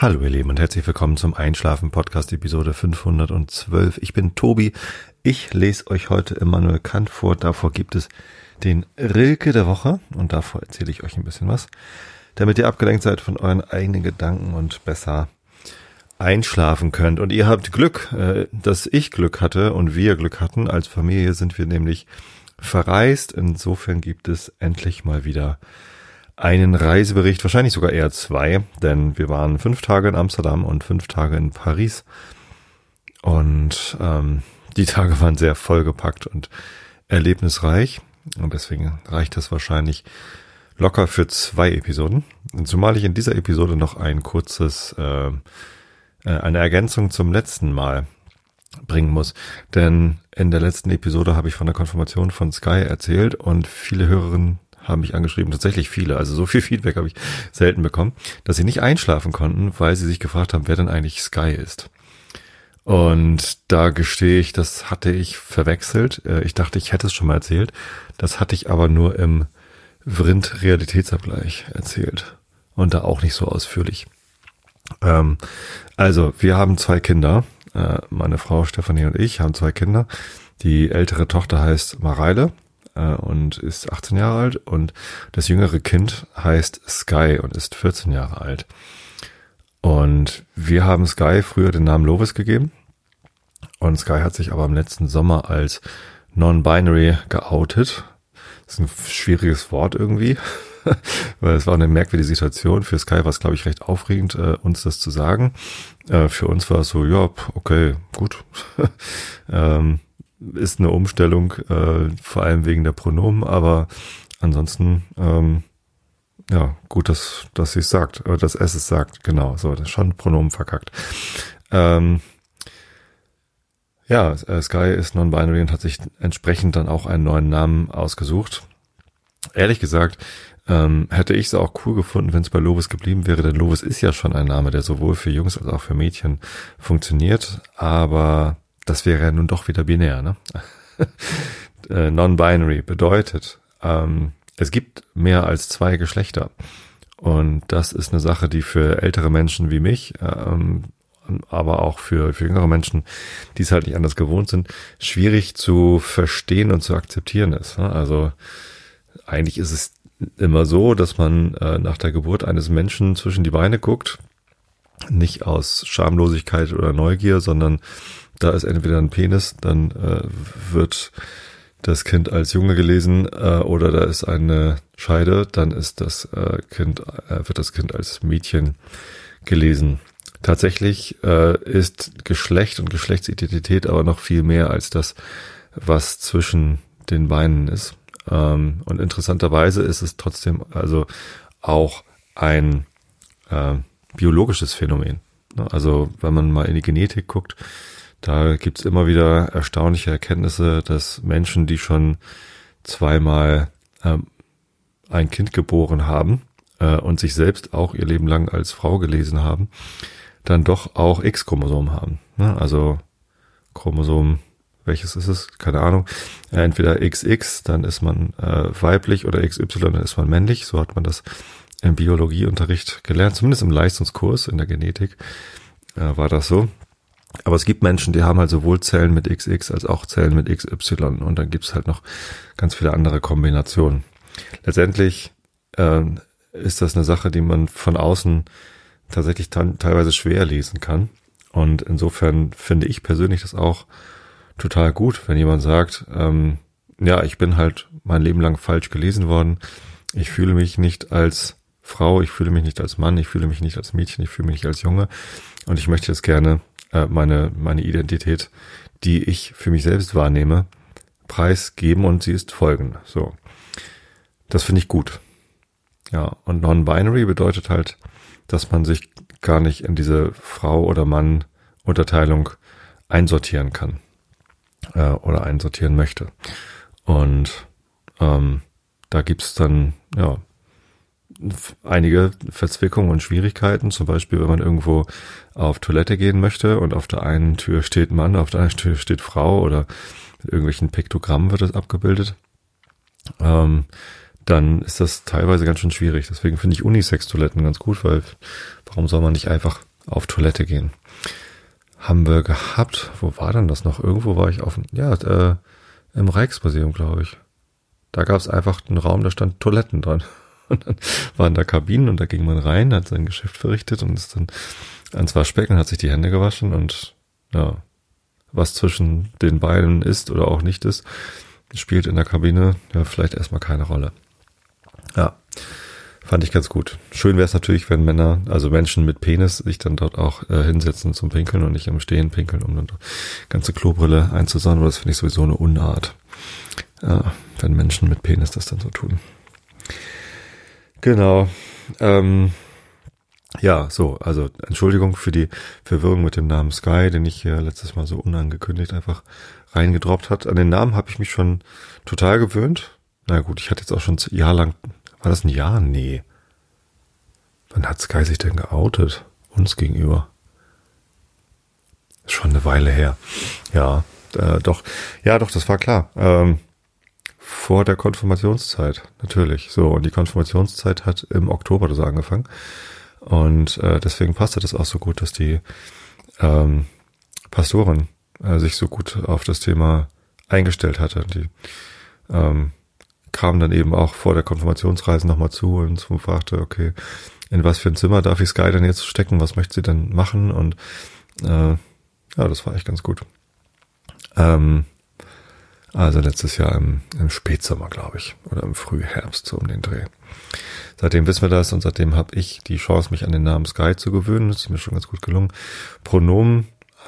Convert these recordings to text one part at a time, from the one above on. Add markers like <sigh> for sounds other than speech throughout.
Hallo ihr Lieben und herzlich willkommen zum Einschlafen Podcast Episode 512. Ich bin Tobi. Ich lese euch heute Immanuel Kant vor. Davor gibt es den Rilke der Woche und davor erzähle ich euch ein bisschen was, damit ihr abgelenkt seid von euren eigenen Gedanken und besser einschlafen könnt. Und ihr habt Glück, äh, dass ich Glück hatte und wir Glück hatten. Als Familie sind wir nämlich verreist. Insofern gibt es endlich mal wieder einen Reisebericht, wahrscheinlich sogar eher zwei, denn wir waren fünf Tage in Amsterdam und fünf Tage in Paris. Und ähm, die Tage waren sehr vollgepackt und erlebnisreich. Und deswegen reicht das wahrscheinlich locker für zwei Episoden. Und zumal ich in dieser Episode noch ein kurzes, äh, äh eine Ergänzung zum letzten Mal bringen muss. Denn in der letzten Episode habe ich von der Konfirmation von Sky erzählt und viele Hörerinnen haben mich angeschrieben, tatsächlich viele, also so viel <laughs> Feedback habe ich selten bekommen, dass sie nicht einschlafen konnten, weil sie sich gefragt haben, wer denn eigentlich Sky ist. Und da gestehe ich, das hatte ich verwechselt. Äh, ich dachte, ich hätte es schon mal erzählt. Das hatte ich aber nur im Vrind Realitätsabgleich erzählt. Und da auch nicht so ausführlich. Ähm, also, wir haben zwei Kinder. Äh, meine Frau Stefanie und ich haben zwei Kinder. Die ältere Tochter heißt Mareile äh, und ist 18 Jahre alt und das jüngere Kind heißt Sky und ist 14 Jahre alt. Und wir haben Sky früher den Namen Lovis gegeben und Sky hat sich aber im letzten Sommer als non-binary geoutet. Das ist ein schwieriges Wort irgendwie, <laughs> weil es war eine merkwürdige Situation. Für Sky war es, glaube ich, recht aufregend, äh, uns das zu sagen. Äh, für uns war es so, ja, okay, gut. <laughs> ähm, ist eine Umstellung, äh, vor allem wegen der Pronomen, aber ansonsten, ähm, ja, gut, dass, dass sie es sagt, äh, dass es es sagt, genau, so, das ist schon Pronomen verkackt. Ähm, ja, äh, Sky ist non-binary und hat sich entsprechend dann auch einen neuen Namen ausgesucht. Ehrlich gesagt, ähm, hätte ich es auch cool gefunden, wenn es bei Lovis geblieben wäre, denn Lovis ist ja schon ein Name, der sowohl für Jungs als auch für Mädchen funktioniert, aber das wäre ja nun doch wieder binär, ne? <laughs> Äh, non-binary bedeutet, ähm, es gibt mehr als zwei Geschlechter. Und das ist eine Sache, die für ältere Menschen wie mich, ähm, aber auch für, für jüngere Menschen, die es halt nicht anders gewohnt sind, schwierig zu verstehen und zu akzeptieren ist. Ne? Also eigentlich ist es immer so, dass man äh, nach der Geburt eines Menschen zwischen die Beine guckt, nicht aus Schamlosigkeit oder Neugier, sondern da ist entweder ein Penis, dann äh, wird das Kind als Junge gelesen äh, oder da ist eine Scheide, dann ist das äh, Kind äh, wird das Kind als Mädchen gelesen. Tatsächlich äh, ist Geschlecht und Geschlechtsidentität aber noch viel mehr als das, was zwischen den Beinen ist. Ähm, und interessanterweise ist es trotzdem also auch ein äh, biologisches Phänomen. Also wenn man mal in die Genetik guckt, da gibt's immer wieder erstaunliche Erkenntnisse, dass Menschen, die schon zweimal ähm, ein Kind geboren haben äh, und sich selbst auch ihr Leben lang als Frau gelesen haben, dann doch auch X-Chromosom haben. Ne? Also Chromosom, welches ist es? Keine Ahnung. Äh, entweder XX, dann ist man äh, weiblich oder XY, dann ist man männlich. So hat man das im Biologieunterricht gelernt, zumindest im Leistungskurs in der Genetik äh, war das so. Aber es gibt Menschen, die haben halt sowohl Zellen mit XX als auch Zellen mit XY und dann gibt's halt noch ganz viele andere Kombinationen. Letztendlich äh, ist das eine Sache, die man von außen tatsächlich teilweise schwer lesen kann. Und insofern finde ich persönlich das auch total gut, wenn jemand sagt, ähm, ja, ich bin halt mein Leben lang falsch gelesen worden. Ich fühle mich nicht als Frau, ich fühle mich nicht als Mann, ich fühle mich nicht als Mädchen, ich fühle mich nicht als Junge. Und ich möchte jetzt gerne äh, meine, meine Identität, die ich für mich selbst wahrnehme, preisgeben und sie ist folgende. So. Das finde ich gut. Ja, und non-binary bedeutet halt, dass man sich gar nicht in diese Frau oder Mann Unterteilung einsortieren kann äh, oder einsortieren möchte. Und ähm, da gibt's dann ja einige Verzwickungen und Schwierigkeiten. Zum Beispiel, wenn man irgendwo auf Toilette gehen möchte und auf der einen Tür steht Mann, auf der anderen Tür steht Frau oder mit irgendwelchen Piktogrammen wird das abgebildet. Ähm, dann ist das teilweise ganz schön schwierig. Deswegen finde ich Unisex-Toiletten ganz gut, weil warum soll man nicht einfach auf Toilette gehen. Haben wir gehabt, wo war denn das noch? Irgendwo war ich auf, ja, äh, im Rijksmuseum, glaube ich. Da gab es einfach einen Raum, da stand Toiletten dran. <laughs> Und dann waren da Kabinen und da ging man rein, hat sein Geschäft verrichtet und ist dann ans Waschbecken, hat sich die Hände gewaschen und ja, was zwischen den beiden ist oder auch nicht ist, spielt in der Kabine ja vielleicht erstmal keine Rolle. Ja, fand ich ganz gut. Schön wäre es natürlich, wenn Männer, also Menschen mit Penis, sich dann dort auch äh, hinsetzen zum Pinkeln und nicht im Stehen pinkeln, um dann ganze Klobrille einzusauen. Das finde ich sowieso eine Unart, ja, wenn Menschen mit Penis das dann so tun. Genau. Ähm, ja, so, also Entschuldigung für die Verwirrung mit dem Namen Sky, den ich hier letztes Mal so unangekündigt einfach reingedroppt hat. An den Namen habe ich mich schon total gewöhnt. Na gut, ich hatte jetzt auch schon ein Jahr lang, war das ein Jahr? Nee. Wann hat Sky sich denn geoutet? Uns gegenüber. Schon eine Weile her. Ja, äh, doch. Ja, doch, das war klar. Ähm, vor der Konfirmationszeit, natürlich. So, und die Konfirmationszeit hat im Oktober das angefangen. Und äh, deswegen passte das auch so gut, dass die ähm, Pastorin äh, sich so gut auf das Thema eingestellt hatte. Die ähm, kam dann eben auch vor der Konfirmationsreise nochmal zu und fragte, okay, in was für ein Zimmer darf ich Sky denn jetzt stecken? Was möchte sie denn machen? Und äh, ja, das war echt ganz gut. Ähm, also letztes Jahr im, im Spätsommer, glaube ich, oder im Frühherbst, so um den Dreh. Seitdem wissen wir das und seitdem habe ich die Chance, mich an den Namen Sky zu gewöhnen. Das ist mir schon ganz gut gelungen. Pronomen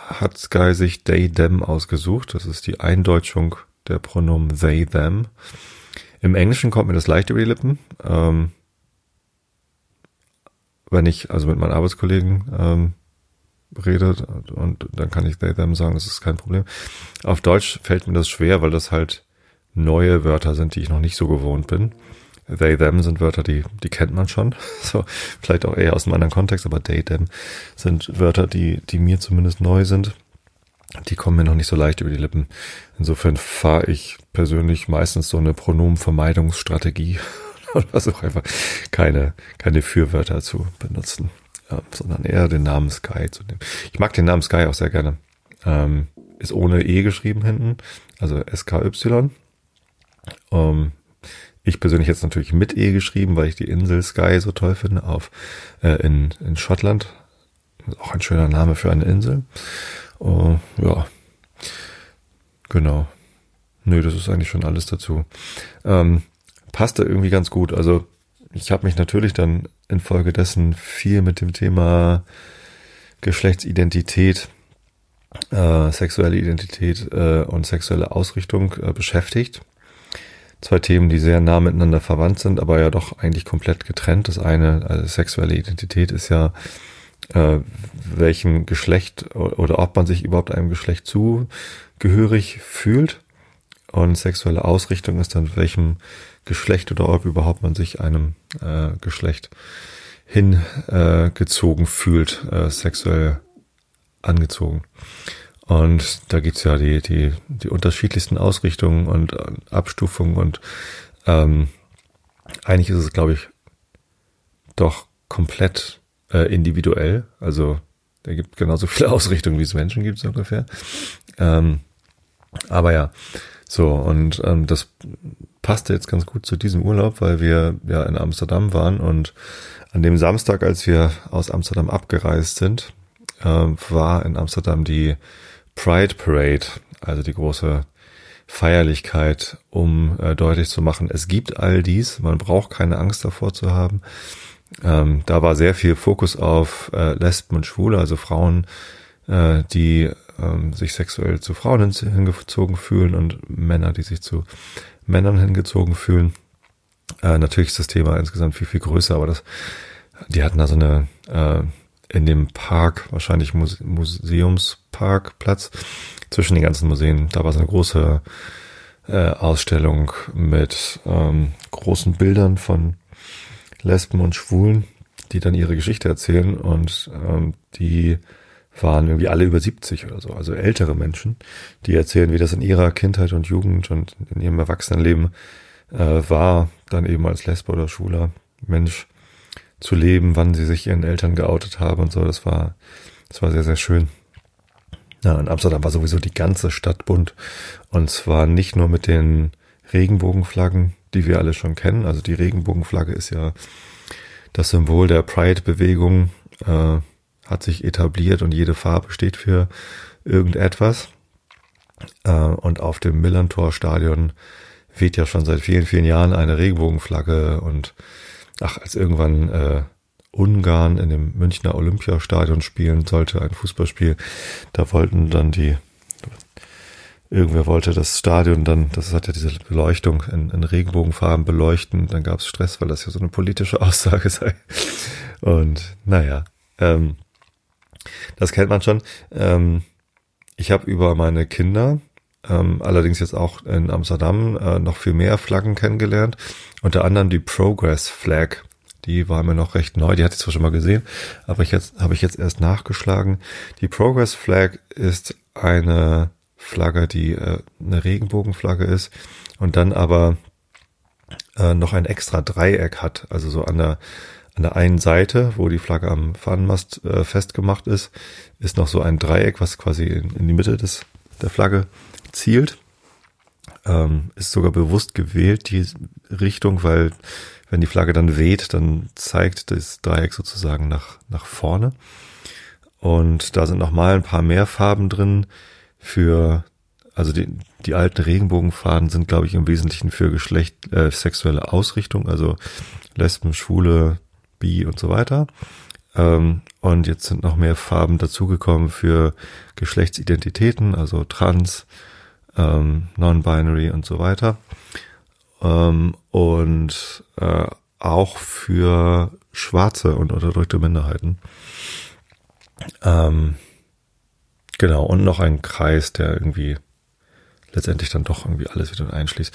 hat Sky sich they, them ausgesucht. Das ist die Eindeutschung der Pronomen they, them. Im Englischen kommt mir das leicht über die Lippen. Ähm, wenn ich also mit meinen Arbeitskollegen ähm, rede und dann kann ich they, them sagen, das ist kein Problem. Auf Deutsch fällt mir das schwer, weil das halt neue Wörter sind, die ich noch nicht so gewohnt bin. They, them sind Wörter, die, die kennt man schon. <laughs> So, vielleicht auch eher aus einem anderen Kontext, aber they, them sind Wörter, die, die mir zumindest neu sind. Die kommen mir noch nicht so leicht über die Lippen. Insofern fahre ich persönlich meistens so eine Pronomenvermeidungsstrategie <laughs> oder versuche einfach keine, keine Fürwörter zu benutzen, sondern eher den Namen Sky zu nehmen. Ich mag den Namen Sky auch sehr gerne. Ähm, ist ohne E geschrieben hinten, also SKY. Ähm, ich persönlich jetzt natürlich mit E geschrieben, weil ich die Insel Sky so toll finde, auf äh, in, in Schottland. Auch ein schöner Name für eine Insel. Uh, ja, genau. Nö, das ist eigentlich schon alles dazu. Ähm, passte irgendwie ganz gut. Also ich habe mich natürlich dann infolgedessen viel mit dem Thema Geschlechtsidentität, äh, sexuelle Identität äh, und sexuelle Ausrichtung äh, beschäftigt zwei Themen, die sehr nah miteinander verwandt sind, aber ja doch eigentlich komplett getrennt. Das eine, also sexuelle Identität ist ja, äh, welchem Geschlecht oder ob man sich überhaupt einem Geschlecht zugehörig fühlt. Und sexuelle Ausrichtung ist dann, welchem Geschlecht oder ob überhaupt man sich einem äh, Geschlecht hingezogen äh, fühlt, äh, sexuell angezogen. Und da gibt's ja die, die, die unterschiedlichsten Ausrichtungen und äh, Abstufungen und ähm, eigentlich ist es, glaube ich, doch komplett äh, individuell. Also da gibt genauso viele <laughs> Ausrichtungen, wie es Menschen gibt, so ungefähr. Ähm, aber ja, so, und ähm, das passte jetzt ganz gut zu diesem Urlaub, weil wir ja in Amsterdam waren und an dem Samstag, als wir aus Amsterdam abgereist sind, äh, war in Amsterdam die Pride Parade, also die große Feierlichkeit, um äh, deutlich zu machen, es gibt all dies, man braucht keine Angst davor zu haben. Ähm, da war sehr viel Fokus auf äh, Lesben und Schwule, also Frauen, äh, die ähm, sich sexuell zu Frauen hingezogen fühlen und Männer, die sich zu Männern hingezogen fühlen. Äh, natürlich ist das Thema insgesamt viel, viel größer, aber das, die hatten da so eine äh, in dem Park, wahrscheinlich Muse Museumsparkplatz, zwischen den ganzen Museen. Da war so eine große äh, Ausstellung mit ähm, großen Bildern von Lesben und Schwulen, die dann ihre Geschichte erzählen und ähm, die waren irgendwie alle über 70 oder so, also ältere Menschen, die erzählen, wie das in ihrer Kindheit und Jugend und in ihrem Erwachsenenleben äh, war, dann eben als Lesbe oder schwuler Mensch zu leben, wann sie sich ihren Eltern geoutet haben und so. Das war, das war sehr, sehr schön. Ja, in Amsterdam war sowieso die ganze Stadt bunt. Und zwar nicht nur mit den Regenbogenflaggen, die wir alle schon kennen. Also die Regenbogenflagge ist ja das Symbol der Pride-Bewegung, äh, hat sich etabliert und jede Farbe steht für irgendetwas. Äh, und auf dem Millantor-Stadion weht ja schon seit vielen, vielen Jahren eine Regenbogenflagge und ach, als irgendwann äh, Ungarn in dem Münchner Olympiastadion spielen sollte, ein Fußballspiel, da wollten dann die, irgendwer wollte das Stadion dann, das hat ja diese Beleuchtung in, in Regenbogenfarben beleuchten, dann gab es Stress, weil das ja so eine politische <laughs> Aussage sei. Und naja, ähm, das kennt man schon. Ähm, ich habe über meine Kinder, ähm, allerdings jetzt auch in Amsterdam, äh, noch viel mehr Flaggen kennengelernt. Unter anderem die Progress Flag. Die war mir noch recht neu, die hatte ich zwar schon mal gesehen, aber ich jetzt habe ich jetzt erst nachgeschlagen. Die Progress Flag ist eine Flagge, die äh, eine Regenbogenflagge ist und dann aber äh, noch ein extra Dreieck hat, also so an der an der einen Seite, wo die Flagge am Fahnenmast äh, festgemacht ist, ist noch so ein Dreieck, was quasi in, in die Mitte des, der Flagge zielt. Ähm, ist sogar bewusst gewählt, die Richtung, weil wenn die Flagge dann weht, dann zeigt das Dreieck sozusagen nach, nach vorne. Und da sind nochmal ein paar mehr Farben drin für, also die, die alten Regenbogenfarben sind, glaube ich, im Wesentlichen für Geschlecht, äh, sexuelle Ausrichtung, also Lesben, Schwule, Bi und so weiter. Ähm, und jetzt sind noch mehr Farben dazugekommen für Geschlechtsidentitäten, also Trans, ähm, Non-Binary und so weiter. Ähm, und äh, auch für schwarze und unterdrückte Minderheiten. Ähm, genau, und noch ein Kreis, der irgendwie letztendlich dann doch irgendwie alles wieder einschließt.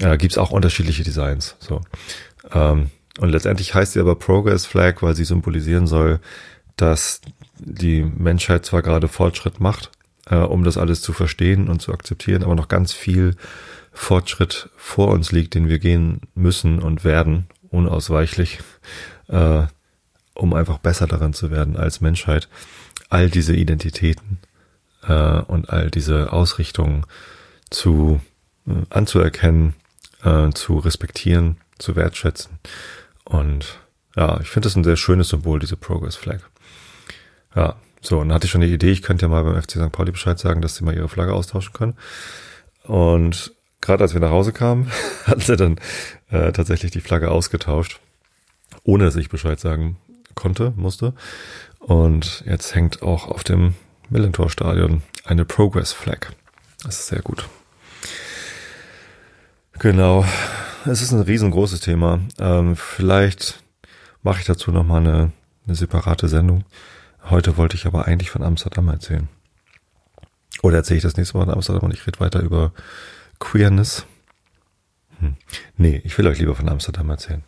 Äh, Gibt es auch unterschiedliche Designs. So. Ähm, und letztendlich heißt sie aber Progress Flag, weil sie symbolisieren soll, dass die Menschheit zwar gerade Fortschritt macht, äh, um das alles zu verstehen und zu akzeptieren, aber noch ganz viel Fortschritt vor uns liegt, den wir gehen müssen und werden, unausweichlich, äh, um einfach besser daran zu werden als Menschheit, all diese Identitäten äh, und all diese Ausrichtungen zu äh, anzuerkennen, äh, zu respektieren, zu wertschätzen und ja, ich finde das ein sehr schönes Symbol, diese Progress Flag. Ja, so, und dann hatte ich schon die Idee, ich könnte ja mal beim FC St. Pauli Bescheid sagen, dass sie mal ihre Flagge austauschen können. Und gerade als wir nach Hause kamen, <laughs> hatten sie dann äh, tatsächlich die Flagge ausgetauscht, ohne dass ich Bescheid sagen konnte, musste. Und jetzt hängt auch auf dem Millentor Stadion eine Progress Flag. Das ist sehr gut. Genau es ist ein riesengroßes Thema. Ähm, vielleicht mache ich dazu nochmal eine, eine separate Sendung. Heute wollte ich aber eigentlich von Amsterdam erzählen. Oder erzähle ich das nächste Mal in Amsterdam und ich rede weiter über Queerness. Hm. Nee, ich will euch lieber von Amsterdam erzählen.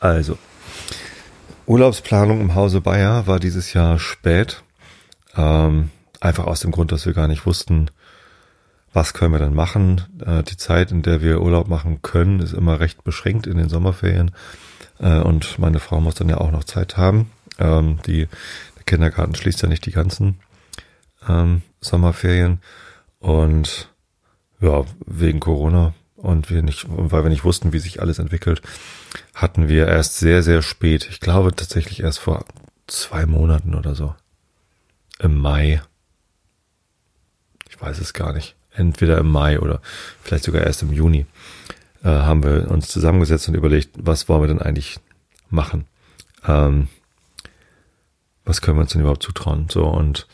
Also, Urlaubsplanung im Hause Bayer war dieses Jahr spät. Ähm, einfach aus dem Grund, dass wir gar nicht wussten, was können wir dann machen? Äh, die Zeit, in der wir Urlaub machen können, ist immer recht beschränkt in den Sommerferien. Äh, und meine Frau muss dann ja auch noch Zeit haben. Ähm, die, der Kindergarten schließt ja nicht die ganzen ähm, Sommerferien. Und ja, wegen Corona und wir nicht, weil wir nicht wussten, wie sich alles entwickelt, hatten wir erst sehr, sehr spät, ich glaube tatsächlich erst vor zwei Monaten oder so, im Mai, ich weiß es gar nicht, entweder im Mai oder vielleicht sogar erst im Juni, äh, haben wir uns zusammengesetzt und überlegt, was wollen wir denn eigentlich machen? Ähm, was können wir uns denn überhaupt zutrauen? So, und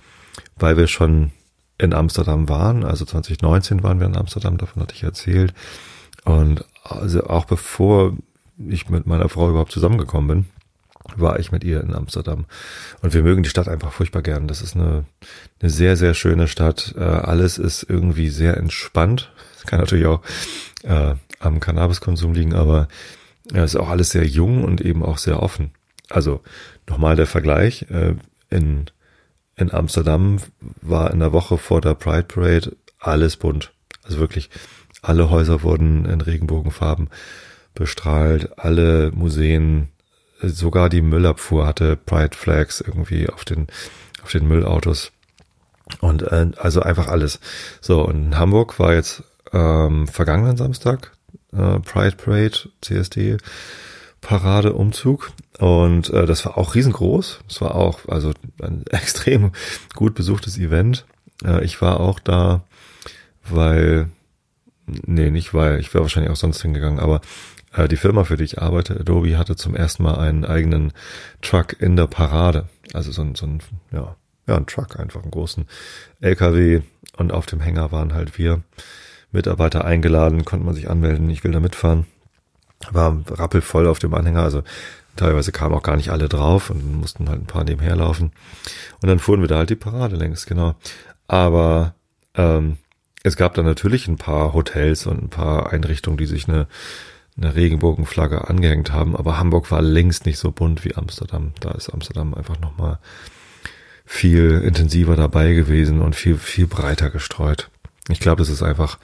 weil wir schon in Amsterdam waren, also 2019 waren wir in Amsterdam, davon hatte ich erzählt. Und also auch bevor ich mit meiner Frau überhaupt zusammengekommen bin, war ich mit ihr in Amsterdam. Und wir mögen die Stadt einfach furchtbar gern. Das ist eine, eine sehr, sehr schöne Stadt. Äh, alles ist irgendwie sehr entspannt. Das <laughs> kann natürlich auch äh, am Cannabiskonsum liegen, aber ja, ist auch alles sehr jung und eben auch sehr offen. Also nochmal der Vergleich. Äh, in, in Amsterdam war in der Woche vor der Pride Parade alles bunt. Also wirklich alle Häuser wurden in Regenbogenfarben bestrahlt, alle Museen, sogar die Müllabfuhr hatte Pride Flags irgendwie auf den, auf den Müllautos. Und äh, also einfach alles. So, und in Hamburg war jetzt ähm, vergangenen Samstag äh, Pride Parade, CSD, Parade, Umzug. Und äh, das war auch riesengroß. Es war auch also ein <laughs> extrem gut besuchtes Event. Äh, ich war auch da, weil, nee, nicht weil, ich wäre wahrscheinlich auch sonst hingegangen, aber äh, die Firma, für die ich arbeite, Adobe, hatte zum ersten Mal einen eigenen Truck in der Parade. Also so ein, so ein ja, ja, ein Truck, einfach einen großen LKW. Und auf dem Hänger waren halt wir Mitarbeiter eingeladen, konnte man sich anmelden, ich will da mitfahren. War rappelvoll auf dem Anhänger, also teilweise kamen auch gar nicht alle drauf und mussten halt ein paar nebenher laufen. Und dann fuhren wir da halt die Parade längs, genau. Aber ähm, es gab dann natürlich ein paar Hotels und ein paar Einrichtungen, die sich eine, eine Regenbogenflagge angehängt haben, aber Hamburg war längst nicht so bunt wie Amsterdam. Da ist Amsterdam einfach nochmal viel intensiver dabei gewesen und viel, viel breiter gestreut. Ich glaube, dass es einfach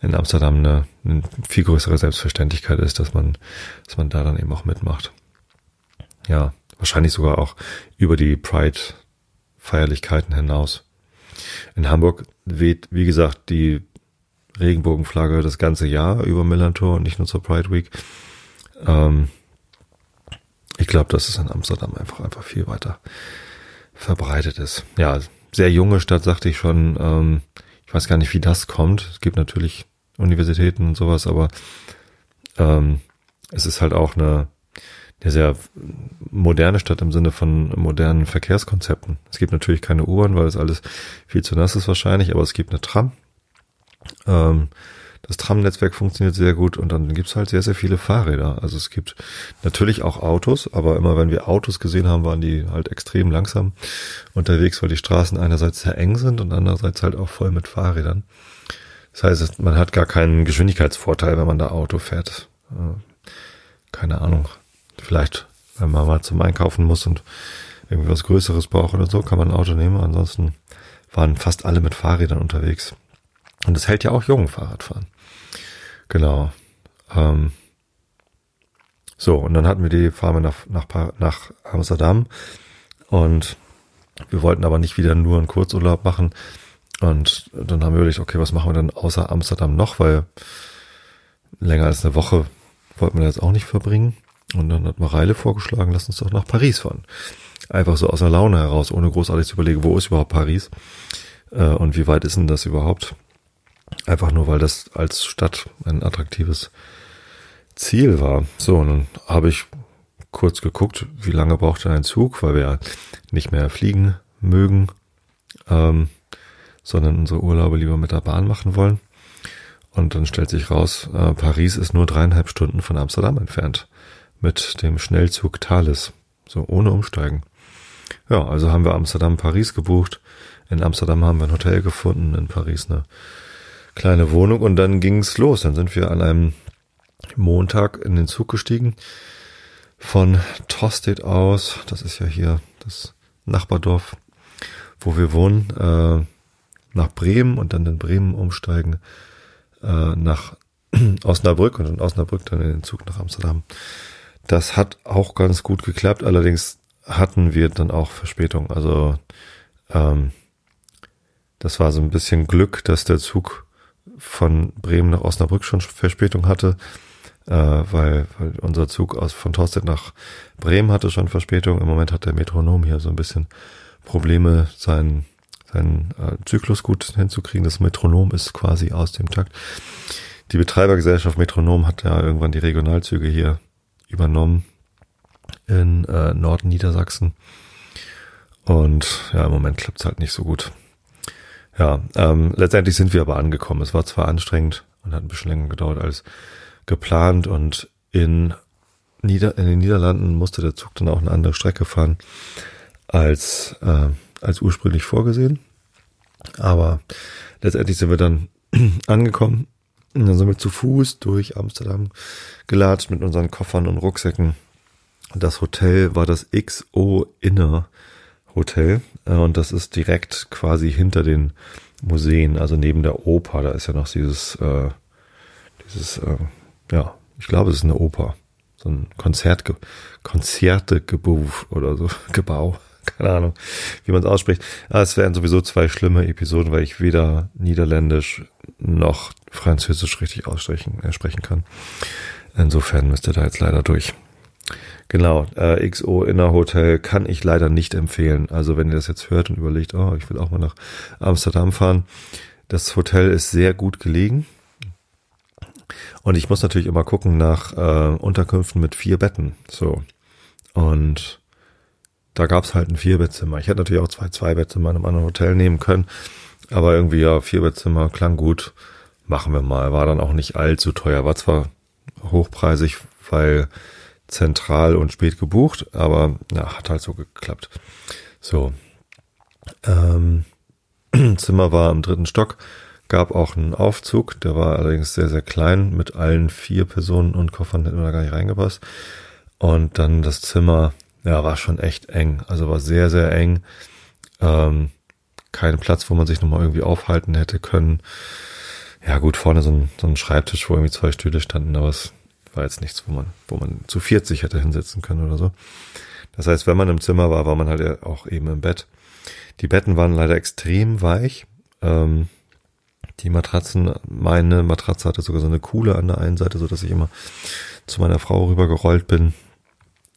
in Amsterdam eine, eine viel größere Selbstverständlichkeit ist, dass man, dass man da dann eben auch mitmacht. Ja, wahrscheinlich sogar auch über die Pride-Feierlichkeiten hinaus. In Hamburg weht, wie gesagt, die Regenbogenflagge das ganze Jahr über Millantor und nicht nur zur Pride Week. Ähm, ich glaube, dass es in Amsterdam einfach einfach viel weiter verbreitet ist. Ja, sehr junge Stadt, sagte ich schon. Ähm, ich weiß gar nicht, wie das kommt. Es gibt natürlich Universitäten und sowas, aber ähm, es ist halt auch eine, eine sehr moderne Stadt im Sinne von modernen Verkehrskonzepten. Es gibt natürlich keine U-Bahn, weil das alles viel zu nass ist wahrscheinlich, aber es gibt eine Tram. Ähm, das Tramnetzwerk funktioniert sehr gut und dann gibt's halt sehr, sehr viele Fahrräder. Also es gibt natürlich auch Autos, aber immer wenn wir Autos gesehen haben, waren die halt extrem langsam unterwegs, weil die Straßen einerseits sehr eng sind und andererseits halt auch voll mit Fahrrädern. Das heißt, man hat gar keinen Geschwindigkeitsvorteil, wenn man da Auto fährt. Äh, keine Ahnung. Vielleicht, wenn man mal zum Einkaufen muss und irgendwie was Größeres braucht oder so, kann man ein Auto nehmen. Ansonsten waren fast alle mit Fahrrädern unterwegs. Und das hält ja auch jungen Fahrradfahren. Genau. Ähm, so, und dann hatten wir die, fahren nach, nach, nach Amsterdam und wir wollten aber nicht wieder nur einen Kurzurlaub machen. Und dann haben wir überlegt, okay, was machen wir dann außer Amsterdam noch, weil länger als eine Woche wollten wir jetzt auch nicht verbringen. Und dann hat Mareile vorgeschlagen, lass uns doch nach Paris fahren. Einfach so aus der Laune heraus, ohne großartig zu überlegen, wo ist überhaupt Paris äh, und wie weit ist denn das überhaupt. Einfach nur, weil das als Stadt ein attraktives Ziel war. So, und dann habe ich kurz geguckt, wie lange braucht denn ein Zug, weil wir ja nicht mehr fliegen mögen, ähm, sondern unsere Urlaube lieber mit der Bahn machen wollen. Und dann stellt sich raus, äh, Paris ist nur dreieinhalb Stunden von Amsterdam entfernt mit dem Schnellzug Thales, so ohne Umsteigen. Ja, also haben wir Amsterdam Paris gebucht. In Amsterdam haben wir ein Hotel gefunden, in Paris eine kleine Wohnung und dann ging's los. Dann sind wir an einem Montag in den Zug gestiegen von Tostedt aus. Das ist ja hier das Nachbardorf, wo wir wohnen, äh, nach Bremen und dann in Bremen umsteigen äh, nach <clears throat> Osnabrück und in Osnabrück dann in den Zug nach Amsterdam. Das hat auch ganz gut geklappt. Allerdings hatten wir dann auch Verspätung. Also ähm, das war so ein bisschen Glück, dass der Zug von Bremen nach Osnabrück schon Verspätung hatte, äh, weil, weil unser Zug aus von Torstedt nach Bremen hatte schon Verspätung. Im Moment hat der Metronom hier so ein bisschen Probleme, seinen, seinen äh, Zyklus gut hinzukriegen. Das Metronom ist quasi aus dem Takt. Die Betreibergesellschaft Metronom hat ja irgendwann die Regionalzüge hier übernommen in äh, Nordniedersachsen. Und ja, im Moment klappt's halt nicht so gut. Ja, ähm, letztendlich sind wir aber angekommen. Es war zwar anstrengend und hat ein bisschen länger gedauert als geplant und in, Nieder in den Niederlanden musste der Zug dann auch eine andere Strecke fahren als, äh, als ursprünglich vorgesehen. Aber letztendlich sind wir dann <clears throat> angekommen und dann sind wir zu Fuß durch Amsterdam gelatscht mit unseren Koffern und Rucksäcken. Das Hotel war das XO Inner Hotel äh, und das ist direkt quasi hinter den Museen, also neben der Oper. Da ist ja noch dieses, äh, dieses, äh, ja, Ich glaube, es ist eine Oper. So ein Konzert, Konzertegebau oder so, <laughs> Gebau. Keine Ahnung, wie man es ausspricht. Aber es wären sowieso zwei schlimme Episoden, weil ich weder Niederländisch noch Französisch richtig aussprechen äh, sprechen kann. Insofern müsst ihr da jetzt leider durch. Genau, äh, XO Inner Hotel kann ich leider nicht empfehlen. Also wenn ihr das jetzt hört und überlegt, oh, ich will auch mal nach Amsterdam fahren. Das Hotel ist sehr gut gelegen. Und ich muss natürlich immer gucken nach äh, Unterkünften mit vier Betten. So. Und da gab's halt ein Vierbettzimmer. Ich hätte natürlich auch zwei Zweibettzimmer in einem anderen Hotel nehmen können. Aber irgendwie, ja, Vierbettzimmer klang gut. Machen wir mal. War dann auch nicht allzu teuer. War zwar hochpreisig, weil zentral und spät gebucht, aber ja, hat halt so geklappt. So. Ähm, <clears throat> Zimmer war im dritten Stock, gab auch einen Aufzug, der war allerdings sehr, sehr klein, mit allen vier Personen und Koffern hätten wir da gar nicht reingepasst. Und dann das Zimmer, ja, war schon echt eng, also war sehr, sehr eng. Ähm, kein Platz, wo man sich nochmal irgendwie aufhalten hätte können. Ja, gut, vorne so ein, so ein Schreibtisch, wo irgendwie zwei Stühle standen, aber es war jetzt nichts, wo man, wo man zu 40 hätte hinsetzen können oder so. Das heißt, wenn man im Zimmer war, war man halt auch eben im Bett. Die Betten waren leider extrem weich. Ähm, die Matratzen, meine Matratze hatte sogar so eine Kuhle an der einen Seite, so dass ich immer zu meiner Frau rübergerollt bin.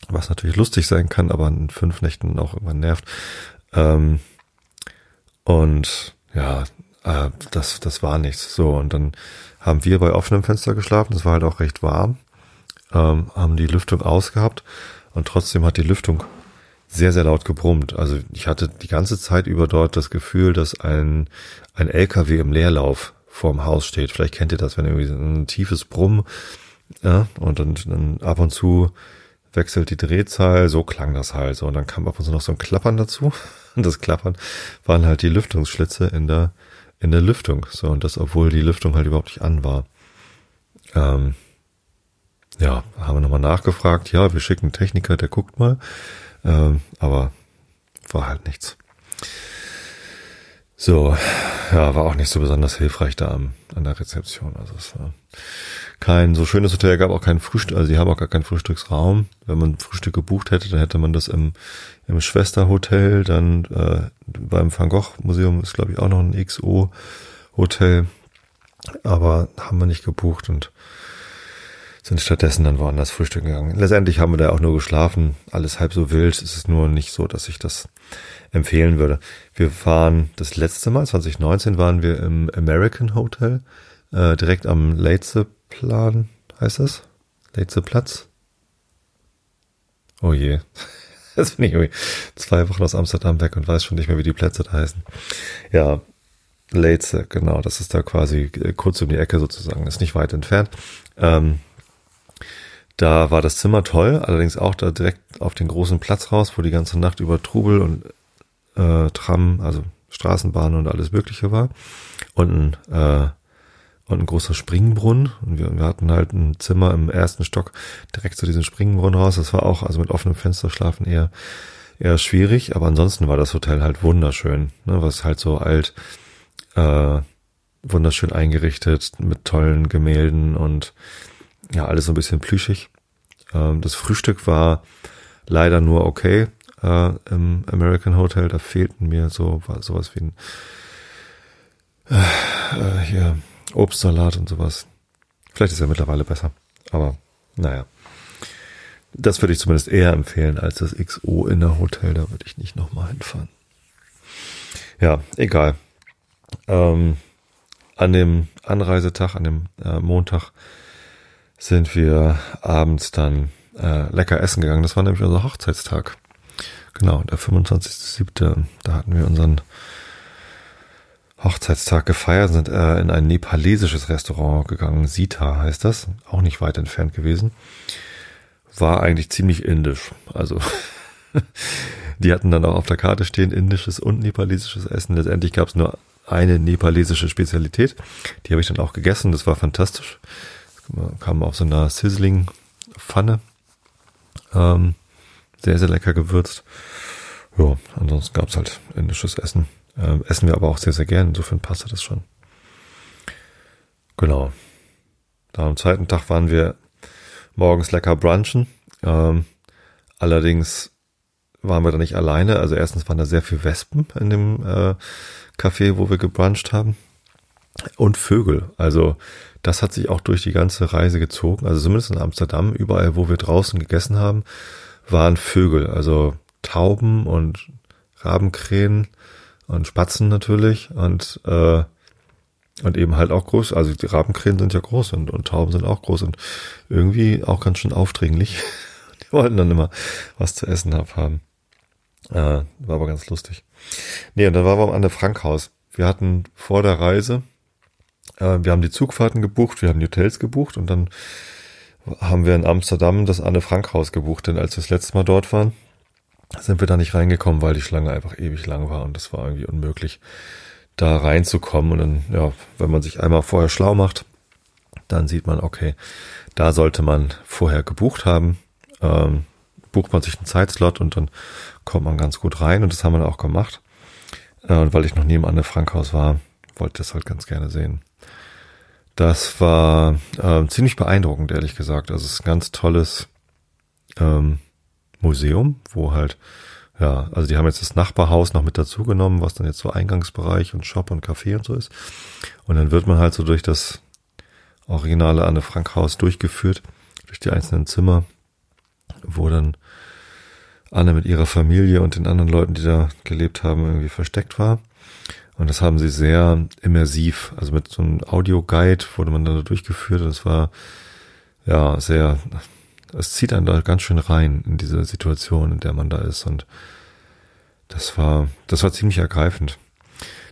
Was natürlich lustig sein kann, aber in fünf Nächten auch irgendwann nervt. Ähm, und ja, äh, das, das war nichts. So, und dann haben wir bei offenem Fenster geschlafen. Das war halt auch recht warm ähm, haben die Lüftung ausgehabt und trotzdem hat die Lüftung sehr, sehr laut gebrummt. Also ich hatte die ganze Zeit über dort das Gefühl, dass ein, ein LKW im Leerlauf vorm Haus steht. Vielleicht kennt ihr das, wenn irgendwie ein tiefes Brummen ja, und dann, dann ab und zu wechselt die Drehzahl, so klang das halt so. Und dann kam ab und zu noch so ein Klappern dazu. Und <laughs> das Klappern waren halt die Lüftungsschlitze in der, in der Lüftung. So, und das, obwohl die Lüftung halt überhaupt nicht an war. Ähm, ja, haben wir nochmal nachgefragt. Ja, wir schicken einen Techniker, der guckt mal. Ähm, aber war halt nichts. So, ja, war auch nicht so besonders hilfreich da an, an der Rezeption. Also es war kein so schönes Hotel, gab auch kein Frühstück, also die haben auch gar keinen Frühstücksraum. Wenn man Frühstück gebucht hätte, dann hätte man das im, im Schwesterhotel, dann äh, beim Van Gogh Museum ist glaube ich auch noch ein XO Hotel, aber haben wir nicht gebucht und sind stattdessen dann woanders frühstücken gegangen. Letztendlich haben wir da auch nur geschlafen, alles halb so wild. Es ist nur nicht so, dass ich das empfehlen würde. Wir waren das letzte Mal, 2019, waren wir im American Hotel, äh, direkt am Leitzeplan, heißt das? Leitzeplatz? Oh je. <laughs> Jetzt bin ich irgendwie zwei Wochen aus Amsterdam weg und weiß schon nicht mehr, wie die Plätze da heißen. Ja, Leitze, genau, das ist da quasi äh, kurz um die Ecke sozusagen, ist nicht weit entfernt. Ähm, da war das Zimmer toll, allerdings auch da direkt auf den großen Platz raus, wo die ganze Nacht über Trubel und äh, Tram, also Straßenbahn und alles Mögliche war. Und ein, äh, und ein großer Springbrunnen. Und wir, wir hatten halt ein Zimmer im ersten Stock direkt zu diesem Springbrunnen raus. Das war auch, also mit offenem Fenster schlafen eher, eher schwierig. Aber ansonsten war das Hotel halt wunderschön. Ne, was halt so alt, äh, wunderschön eingerichtet mit tollen Gemälden und ja, alles so ein bisschen plüschig. Ähm, das Frühstück war leider nur okay äh, im American Hotel. Da fehlten mir so war sowas wie ein äh, hier Obstsalat und sowas. Vielleicht ist er mittlerweile besser, aber naja. Das würde ich zumindest eher empfehlen als das XO in der Hotel. Da würde ich nicht nochmal hinfahren. Ja, egal. Ähm, an dem Anreisetag, an dem äh, Montag, sind wir abends dann äh, lecker essen gegangen. Das war nämlich unser Hochzeitstag. Genau, der 25.07. Da hatten wir unseren Hochzeitstag gefeiert, sind äh, in ein nepalesisches Restaurant gegangen. Sita heißt das, auch nicht weit entfernt gewesen. War eigentlich ziemlich indisch. Also <laughs> die hatten dann auch auf der Karte stehen indisches und nepalesisches Essen. Letztendlich gab es nur eine nepalesische Spezialität. Die habe ich dann auch gegessen. Das war fantastisch kam auf so einer Sizzling-Pfanne. Ähm, sehr, sehr lecker gewürzt. Ja, ansonsten gab's halt indisches Essen. Ähm, essen wir aber auch sehr, sehr gern. Insofern passte das schon. Genau. Da am zweiten Tag waren wir morgens lecker brunchen. Ähm, allerdings waren wir da nicht alleine. Also erstens waren da sehr viele Wespen in dem äh, Café, wo wir gebruncht haben. Und Vögel. Also das hat sich auch durch die ganze Reise gezogen. Also zumindest in Amsterdam, überall, wo wir draußen gegessen haben, waren Vögel. Also Tauben und Rabenkrähen und Spatzen natürlich und äh, und eben halt auch groß. Also die Rabenkrähen sind ja groß und, und Tauben sind auch groß und irgendwie auch ganz schön aufdringlich. <laughs> die wollten dann immer was zu essen haben. Äh, war aber ganz lustig. Nee, und dann waren wir am Anne Frankhaus. Wir hatten vor der Reise, äh, wir haben die Zugfahrten gebucht, wir haben die Hotels gebucht und dann haben wir in Amsterdam das Anne Frankhaus gebucht, denn als wir das letzte Mal dort waren, sind wir da nicht reingekommen, weil die Schlange einfach ewig lang war und das war irgendwie unmöglich, da reinzukommen. Und dann, ja, wenn man sich einmal vorher schlau macht, dann sieht man, okay, da sollte man vorher gebucht haben. Ähm, bucht man sich einen Zeitslot und dann kommt man ganz gut rein und das haben wir auch gemacht. Äh, und weil ich noch nie im Anne Frankhaus war, wollte ich das halt ganz gerne sehen. Das war äh, ziemlich beeindruckend, ehrlich gesagt. Also es ist ein ganz tolles ähm, Museum, wo halt, ja, also die haben jetzt das Nachbarhaus noch mit dazu genommen, was dann jetzt so Eingangsbereich und Shop und Café und so ist. Und dann wird man halt so durch das originale Anne Frank Haus durchgeführt, durch die einzelnen Zimmer, wo dann Anne mit ihrer Familie und den anderen Leuten, die da gelebt haben, irgendwie versteckt war. Und das haben sie sehr immersiv, also mit so einem Audioguide wurde man da durchgeführt. Das war ja sehr es zieht einen da ganz schön rein in diese Situation, in der man da ist. Und das war, das war ziemlich ergreifend.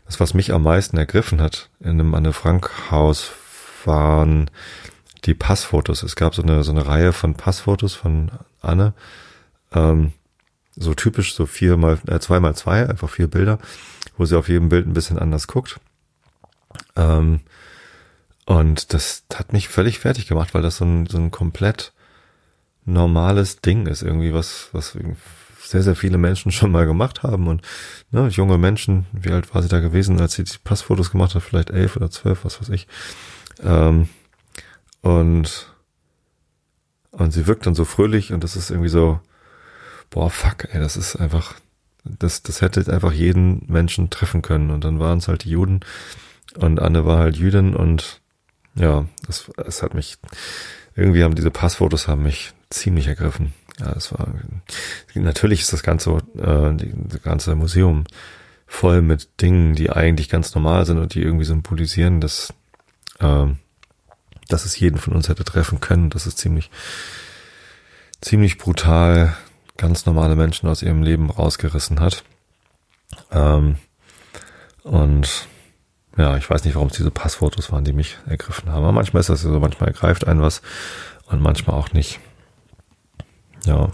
Das, was mich am meisten ergriffen hat in einem Anne Frank Haus, waren die Passfotos. Es gab so eine, so eine Reihe von Passfotos von Anne. Ähm, so typisch, so vier mal, äh, zwei mal zwei, einfach vier Bilder, wo sie auf jedem Bild ein bisschen anders guckt. Ähm, und das hat mich völlig fertig gemacht, weil das so ein, so ein komplett normales Ding ist, irgendwie was, was sehr, sehr viele Menschen <laughs> schon mal gemacht haben und ne, junge Menschen, wie alt war sie da gewesen, als sie die Passfotos gemacht hat, vielleicht elf oder zwölf, was weiß ich. Ähm, und und sie wirkt dann so fröhlich und das ist irgendwie so, boah, fuck, ey, das ist einfach, das, das hätte einfach jeden Menschen treffen können. Und dann waren es halt die Juden und Anne war halt Jüdin und ja, das, das hat mich, irgendwie haben diese Passfotos haben mich ziemlich ergriffen. Ja, es war natürlich ist das ganze äh, das ganze Museum voll mit Dingen, die eigentlich ganz normal sind und die irgendwie symbolisieren, dass äh, dass es jeden von uns hätte treffen können. Das ist ziemlich ziemlich brutal ganz normale Menschen aus ihrem Leben rausgerissen hat. Ähm, und ja, ich weiß nicht, warum es diese Passfotos waren, die mich ergriffen haben. Aber manchmal ist das so, manchmal ergreift einen was und manchmal auch nicht. Ja.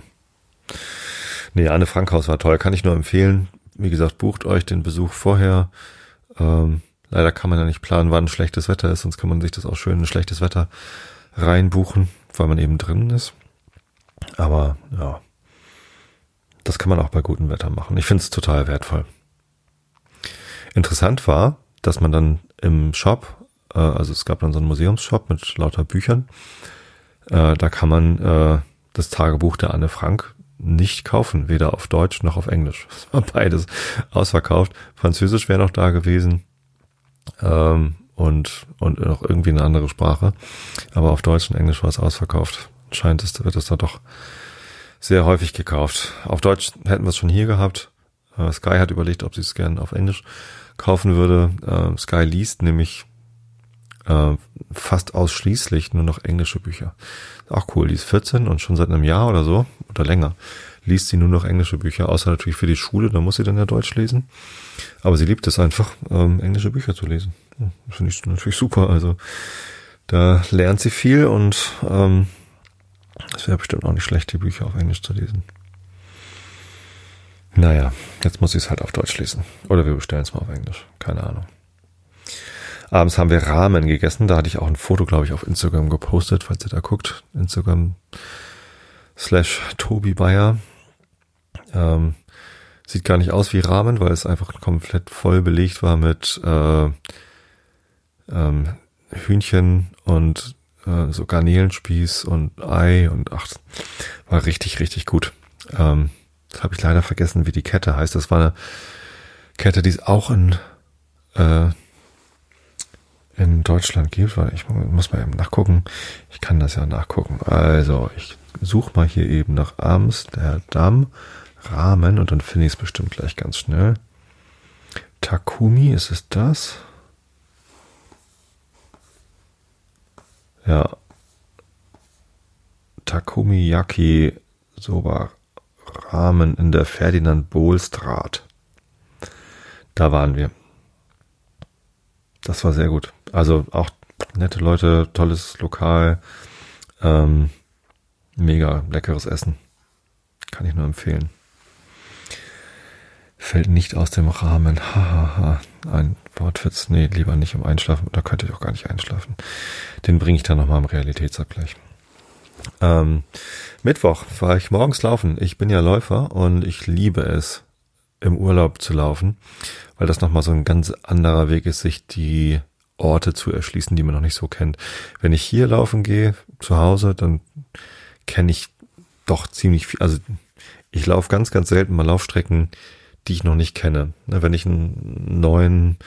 Nee, Anne Frankhaus war toll, kann ich nur empfehlen. Wie gesagt, bucht euch den Besuch vorher. Ähm, leider kann man ja nicht planen, wann schlechtes Wetter ist, sonst kann man sich das auch schön in schlechtes Wetter reinbuchen, weil man eben drinnen ist. Aber ja, das kann man auch bei gutem Wetter machen. Ich finde es total wertvoll. Interessant war, dass man dann im Shop, äh, also es gab dann so einen Museumsshop mit lauter Büchern, äh, da kann man äh, das Tagebuch der Anne Frank nicht kaufen, weder auf Deutsch noch auf Englisch. <laughs> Es war beides ausverkauft. Französisch wäre noch da gewesen ähm, und und noch irgendwie eine andere Sprache, aber auf Deutsch und Englisch war es ausverkauft. Scheint es wird es da doch sehr häufig gekauft. Auf Deutsch hätten wir es schon hier gehabt. Äh, Sky hat überlegt, ob sie es gerne auf Englisch kaufen würde. Äh, Sky liest nämlich äh, fast ausschließlich nur noch englische Bücher. Auch cool, die ist 14 und schon seit einem Jahr oder so oder länger liest sie nur noch englische Bücher, außer natürlich für die Schule, da muss sie dann ja Deutsch lesen. Aber sie liebt es einfach, ähm, englische Bücher zu lesen. Ja, Finde ich natürlich super. Also da lernt sie viel und ähm, es wäre bestimmt auch nicht schlecht, die Bücher auf Englisch zu lesen. Naja, jetzt muss ich es halt auf Deutsch lesen. Oder wir bestellen es mal auf Englisch. Keine Ahnung. Abends haben wir Ramen gegessen. Da hatte ich auch ein Foto, glaube ich, auf Instagram gepostet, falls ihr da guckt. Instagram slash Tobi Bayer. Ähm, sieht gar nicht aus wie Ramen, weil es einfach komplett voll belegt war mit äh, ähm, Hühnchen und äh, so Garnelenspieß und Ei und ach, war richtig, richtig gut. Ähm, das habe ich leider vergessen, wie die Kette heißt. Das war eine Kette, die es auch in, äh, in Deutschland gibt. Ich muss mal eben nachgucken. Ich kann das ja nachgucken. Also, ich suche mal hier eben nach Amsterdam Rahmen und dann finde ich es bestimmt gleich ganz schnell. Takumi, ist es das? Ja. Takumi Yaki Soba Rahmen in der Ferdinand Bohlstraat. Da waren wir. Das war sehr gut. Also auch nette Leute, tolles Lokal, ähm, mega leckeres Essen. Kann ich nur empfehlen. Fällt nicht aus dem Rahmen. Hahaha. Ha, ha. Ein Wortwitz. Nee, lieber nicht im Einschlafen. Da könnte ich auch gar nicht einschlafen. Den bringe ich dann nochmal im Realitätsabgleich. Ähm, Mittwoch war ich morgens laufen. Ich bin ja Läufer und ich liebe es, im Urlaub zu laufen, weil das nochmal so ein ganz anderer Weg ist, sich die Orte zu erschließen, die man noch nicht so kennt. Wenn ich hier laufen gehe, zu Hause, dann kenne ich doch ziemlich viel. Also ich laufe ganz, ganz selten mal Laufstrecken, die ich noch nicht kenne. Wenn ich einen neuen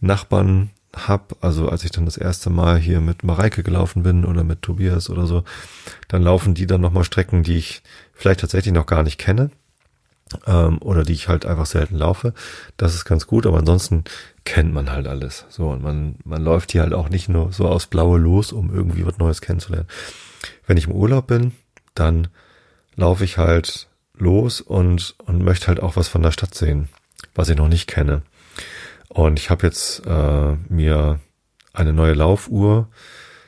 Nachbarn hab, also als ich dann das erste Mal hier mit Mareike gelaufen bin oder mit Tobias oder so, dann laufen die dann nochmal Strecken, die ich vielleicht tatsächlich noch gar nicht kenne ähm, oder die ich halt einfach selten laufe. Das ist ganz gut, aber ansonsten kennt man halt alles. So und man man läuft hier halt auch nicht nur so aus Blaue los, um irgendwie was Neues kennenzulernen. Wenn ich im Urlaub bin, dann laufe ich halt los und und möchte halt auch was von der Stadt sehen, was ich noch nicht kenne. Und ich habe jetzt äh, mir eine neue Laufuhr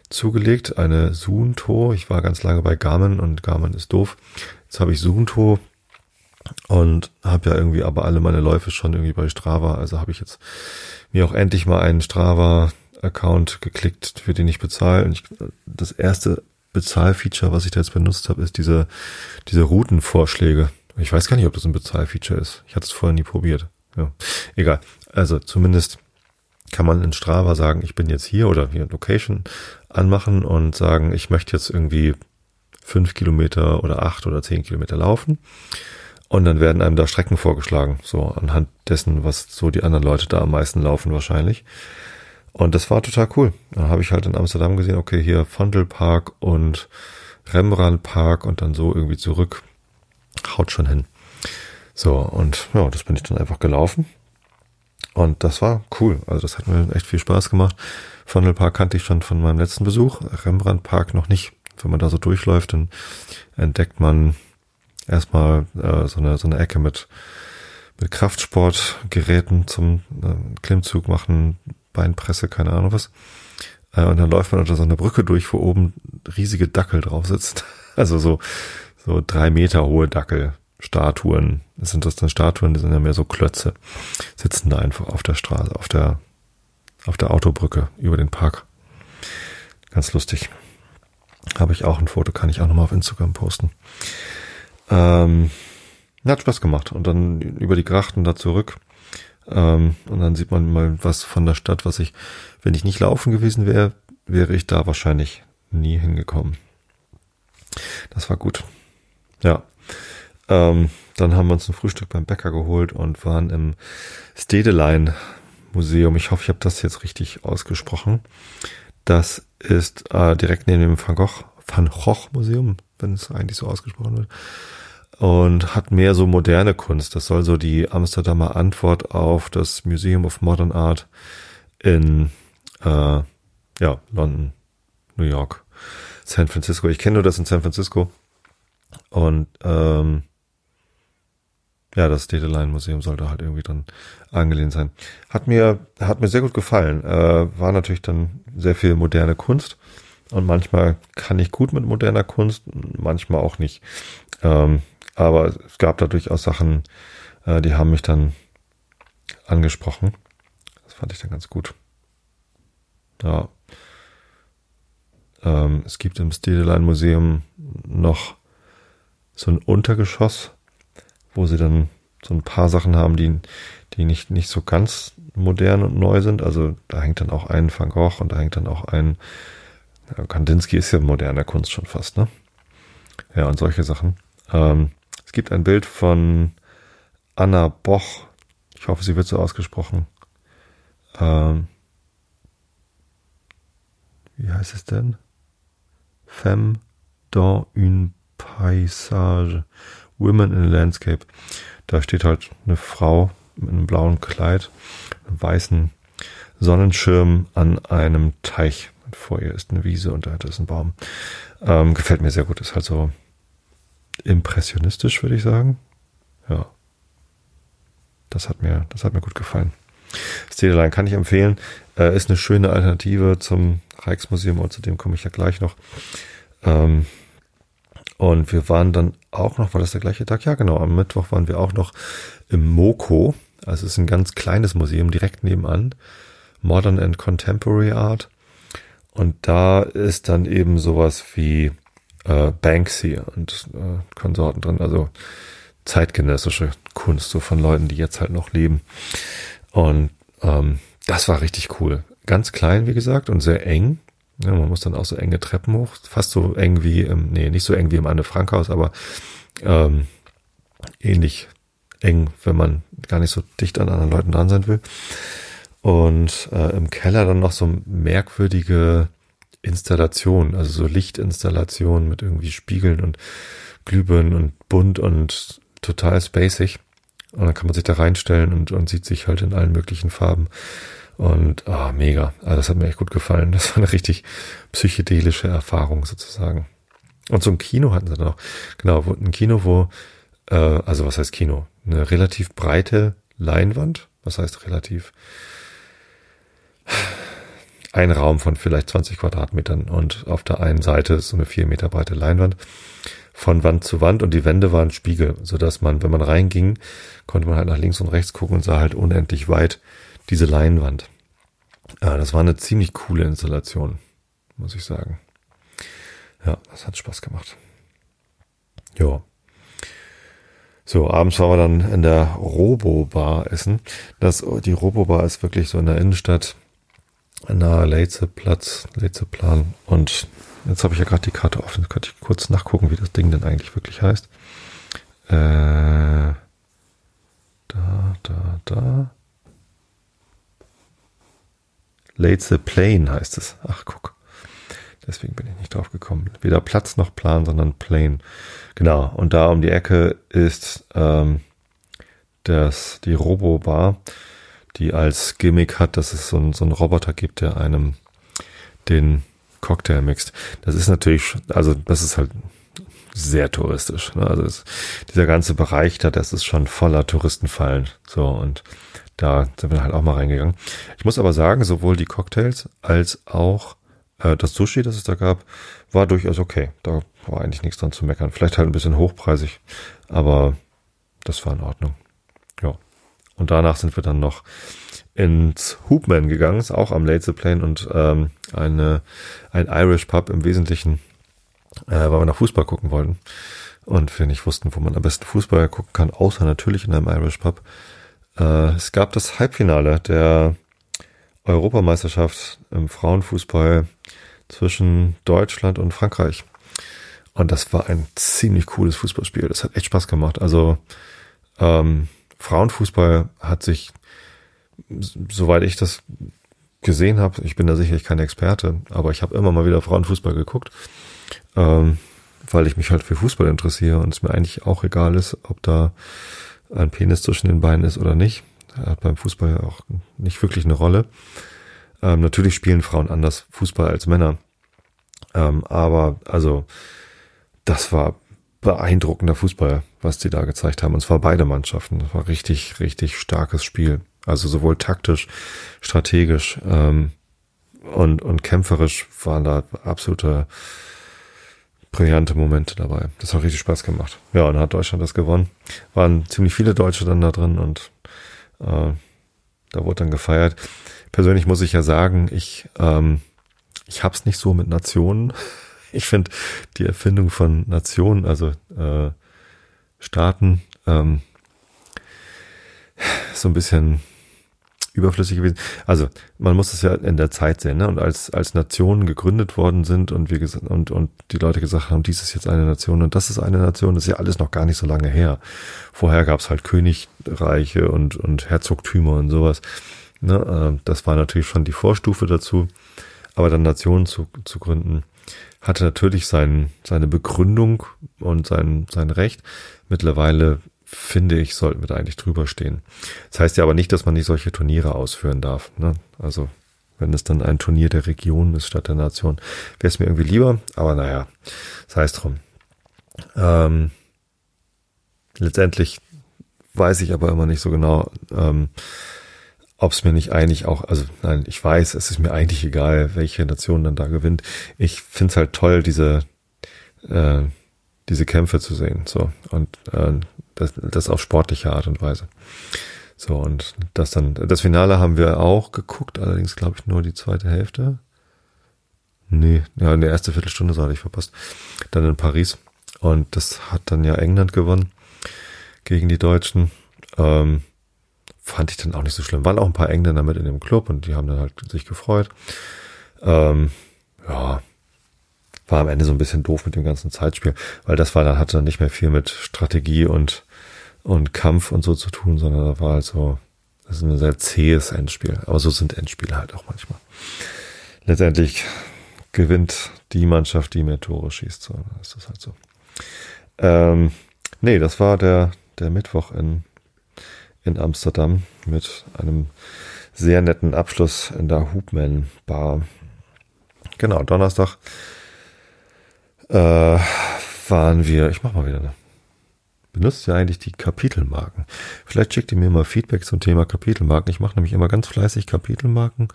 zugelegt, eine Suunto. Ich war ganz lange bei Garmin und Garmin ist doof. Jetzt habe ich Suunto und habe ja irgendwie aber alle meine Läufe schon irgendwie bei Strava. Also habe ich jetzt mir auch endlich mal einen Strava-Account geklickt, für den ich bezahle. Und ich, das erste Bezahlfeature, was ich da jetzt benutzt habe, ist diese, diese Routenvorschläge. Ich weiß gar nicht, ob das ein Bezahlfeature ist. Ich hatte es vorher nie probiert. Ja, egal. Also zumindest kann man in Strava sagen, ich bin jetzt hier oder hier Location anmachen und sagen, ich möchte jetzt irgendwie fünf Kilometer oder acht oder zehn Kilometer laufen. Und dann werden einem da Strecken vorgeschlagen, so anhand dessen, was so die anderen Leute da am meisten laufen wahrscheinlich. Und das war total cool. Dann habe ich halt in Amsterdam gesehen, okay, hier Vondelpark und Rembrandt Park und dann so irgendwie zurück. Haut schon hin. So, und ja, das bin ich dann einfach gelaufen. Und das war cool. Also das hat mir echt viel Spaß gemacht. Vondelpark kannte ich schon von meinem letzten Besuch. Rembrandt Park noch nicht. Wenn man da so durchläuft, dann entdeckt man erstmal äh, so, eine, so eine Ecke mit, mit Kraftsportgeräten zum äh, Klimmzug machen, Beinpresse, keine Ahnung was. Äh, und dann läuft man unter so einer Brücke durch, wo oben riesige Dackel drauf sitzt. <laughs> Also so, so drei Meter hohe Dackelstatuen. Sind das dann Statuen? Die sind ja mehr so Klötze. Sitzen da einfach auf der Straße, auf der, auf der Autobrücke über den Park. Ganz lustig. Habe ich auch ein Foto, kann ich auch nochmal auf Instagram posten. Ähm, hat Spaß gemacht. Und dann über die Grachten da zurück. Ähm, und dann sieht man mal was von der Stadt, was ich, wenn ich nicht laufen gewesen wäre, wäre ich da wahrscheinlich nie hingekommen. Das war gut. Ja. Ähm, dann haben wir uns ein Frühstück beim Bäcker geholt und waren im Stedelein Museum. Ich hoffe, ich habe das jetzt richtig ausgesprochen. Das ist äh, direkt neben dem Van Gogh, Van Gogh Museum, wenn es eigentlich so ausgesprochen wird und hat mehr so moderne Kunst. Das soll so die Amsterdamer Antwort auf das Museum of Modern Art in äh, ja, London, New York, San Francisco. Ich kenne nur das in San Francisco. Und ähm, ja, das Dateline Museum sollte halt irgendwie dann angelehnt sein. Hat mir, hat mir sehr gut gefallen. Äh, war natürlich dann sehr viel moderne Kunst. Und manchmal kann ich gut mit moderner Kunst, manchmal auch nicht. Ähm, aber es gab da durchaus Sachen, äh, die haben mich dann angesprochen. Das fand ich dann ganz gut. Ja. Ähm, es gibt im Stedelein Museum noch so ein Untergeschoss, wo sie dann so ein paar Sachen haben, die, die nicht, nicht so ganz modern und neu sind. Also da hängt dann auch ein Van Gogh und da hängt dann auch ein Kandinsky ist ja moderne Kunst schon fast, ne? Ja, und solche Sachen. Ähm, es gibt ein Bild von Anna Boch. Ich hoffe, sie wird so ausgesprochen. Ähm, wie heißt es denn? Femme dans une paysage. Women in a Landscape. Da steht halt eine Frau mit einem blauen Kleid, einem weißen Sonnenschirm an einem Teich. Vor ihr ist eine Wiese und da ist ein Baum. Ähm, gefällt mir sehr gut. Ist halt so impressionistisch, würde ich sagen. Ja. Das hat mir, das hat mir gut gefallen. Stedelein kann ich empfehlen. Äh, ist eine schöne Alternative zum Rijksmuseum und zu dem komme ich ja gleich noch. Ähm, und wir waren dann auch noch, war das der gleiche Tag? Ja, genau. Am Mittwoch waren wir auch noch im Moko. Also es ist ein ganz kleines Museum direkt nebenan. Modern and Contemporary Art. Und da ist dann eben sowas wie äh, Banksy und äh, Konsorten drin. Also zeitgenössische Kunst, so von Leuten, die jetzt halt noch leben. Und ähm, das war richtig cool. Ganz klein, wie gesagt, und sehr eng. Ja, man muss dann auch so enge Treppen hoch, fast so eng wie im, nee, nicht so eng wie im Anne Frank Haus, aber ähm, ähnlich eng, wenn man gar nicht so dicht an anderen Leuten dran sein will. Und äh, im Keller dann noch so merkwürdige Installationen, also so Lichtinstallationen mit irgendwie Spiegeln und Glühbirnen und bunt und total spacig. Und dann kann man sich da reinstellen und, und sieht sich halt in allen möglichen Farben. Und ah, mega. Also das hat mir echt gut gefallen. Das war eine richtig psychedelische Erfahrung sozusagen. Und so ein Kino hatten sie dann auch. Genau, ein Kino, wo, äh, also was heißt Kino? Eine relativ breite Leinwand. Was heißt relativ? Ein Raum von vielleicht 20 Quadratmetern und auf der einen Seite so eine vier Meter breite Leinwand von Wand zu Wand und die Wände waren Spiegel, so dass man, wenn man reinging, konnte man halt nach links und rechts gucken und sah halt unendlich weit diese Leinwand. Ja, das war eine ziemlich coole Installation, muss ich sagen. Ja, das hat Spaß gemacht. Ja. So, abends waren wir dann in der Robo-Bar essen. Das, die Robo-Bar ist wirklich so in der Innenstadt, nahe Leitzeplatz, Leitzeplan. Und jetzt habe ich ja gerade die Karte offen. Jetzt könnte ich kurz nachgucken, wie das Ding denn eigentlich wirklich heißt. Äh, da, da, da. Late Plane heißt es. Ach, guck. Deswegen bin ich nicht drauf gekommen. Weder Platz noch Plan, sondern Plane. Genau. Und da um die Ecke ist ähm, das, die Robo-Bar, die als Gimmick hat, dass es so, ein, so einen Roboter gibt, der einem den Cocktail mixt. Das ist natürlich, also das ist halt sehr touristisch. Ne? Also es, dieser ganze Bereich da, das ist schon voller Touristenfallen. So und da sind wir halt auch mal reingegangen. Ich muss aber sagen, sowohl die Cocktails als auch äh, das Sushi, das es da gab, war durchaus okay. Da war eigentlich nichts dran zu meckern. Vielleicht halt ein bisschen hochpreisig, aber das war in Ordnung. Und danach sind wir dann noch ins Hoopman gegangen, ist auch am Late Plane und ähm, eine, ein Irish Pub im Wesentlichen, äh, weil wir nach Fußball gucken wollten und wir nicht wussten, wo man am besten Fußball gucken kann, außer natürlich in einem Irish Pub. Äh, es gab das Halbfinale der Europameisterschaft im Frauenfußball zwischen Deutschland und Frankreich. Und das war ein ziemlich cooles Fußballspiel. Das hat echt Spaß gemacht. Also ähm, Frauenfußball hat sich, soweit ich das gesehen habe, ich bin da sicherlich kein Experte, aber ich habe immer mal wieder Frauenfußball geguckt, ähm, weil ich mich halt für Fußball interessiere und es mir eigentlich auch egal ist, ob da ein Penis zwischen den Beinen ist oder nicht. Hat beim Fußball auch nicht wirklich eine Rolle. Ähm, natürlich spielen Frauen anders Fußball als Männer. Ähm, aber also, das war beeindruckender Fußball, was die da gezeigt haben. Und zwar beide Mannschaften. Das war richtig, richtig starkes Spiel. Also sowohl taktisch, strategisch ähm, und, und kämpferisch waren da absolute brillante Momente dabei. Das hat richtig Spaß gemacht. Ja, und hat Deutschland das gewonnen. Waren ziemlich viele Deutsche dann da drin und äh, da wurde dann gefeiert. Persönlich muss ich ja sagen, ich ähm, ich hab's nicht so mit Nationen. Ich finde die Erfindung von Nationen, also äh, Staaten, ähm, so ein bisschen überflüssig gewesen. Also man muss es ja in der Zeit sehen, ne? Und als als Nationen gegründet worden sind und wir und und die Leute gesagt haben, dies ist jetzt eine Nation und das ist eine Nation, das ist ja alles noch gar nicht so lange her. Vorher gab es halt Königreiche und und Herzogtümer und sowas. Ne? Äh, das war natürlich schon die Vorstufe dazu. Aber dann Nationen zu, zu gründen, hatte natürlich sein, seine Begründung und sein, sein Recht. Mittlerweile finde ich, sollten wir da eigentlich drüber stehen. Das heißt ja aber nicht, dass man nicht solche Turniere ausführen darf. Ne? Also wenn es dann ein Turnier der Region ist statt der Nation, wäre es mir irgendwie lieber. Aber naja, sei es drum. Ähm, letztendlich weiß ich aber immer nicht so genau, ähm, ob es mir nicht eigentlich auch, also nein, ich weiß, es ist mir eigentlich egal, welche Nation dann da gewinnt. Ich find's halt toll, diese äh, diese Kämpfe zu sehen. So. Und äh, das, das auf sportliche Art und Weise. So, und das dann, das Finale haben wir auch geguckt, allerdings glaube ich nur die zweite Hälfte. Nee, ja, in der erste Viertelstunde so hatte ich verpasst. Dann in Paris. Und das hat dann ja England gewonnen gegen die Deutschen. Ähm, fand ich dann auch nicht so schlimm. Waren auch ein paar Engländer mit in dem Club und die haben dann halt sich gefreut. Ähm, ja, war am Ende so ein bisschen doof mit dem ganzen Zeitspiel, weil das war dann hatte dann nicht mehr viel mit Strategie und und Kampf und so zu tun, sondern da war halt so, das ist ein sehr zähes Endspiel. Aber so sind Endspiele halt auch manchmal. Letztendlich gewinnt die Mannschaft, die mehr Tore schießt. So ist das halt so. Ähm, nee, das war der, der Mittwoch in, in Amsterdam mit einem sehr netten Abschluss in der Hoopman Bar. Genau, Donnerstag äh, waren wir, ich mach mal wieder eine. Benutzt ja eigentlich die Kapitelmarken. Vielleicht schickt ihr mir mal Feedback zum Thema Kapitelmarken. Ich mache nämlich immer ganz fleißig Kapitelmarken.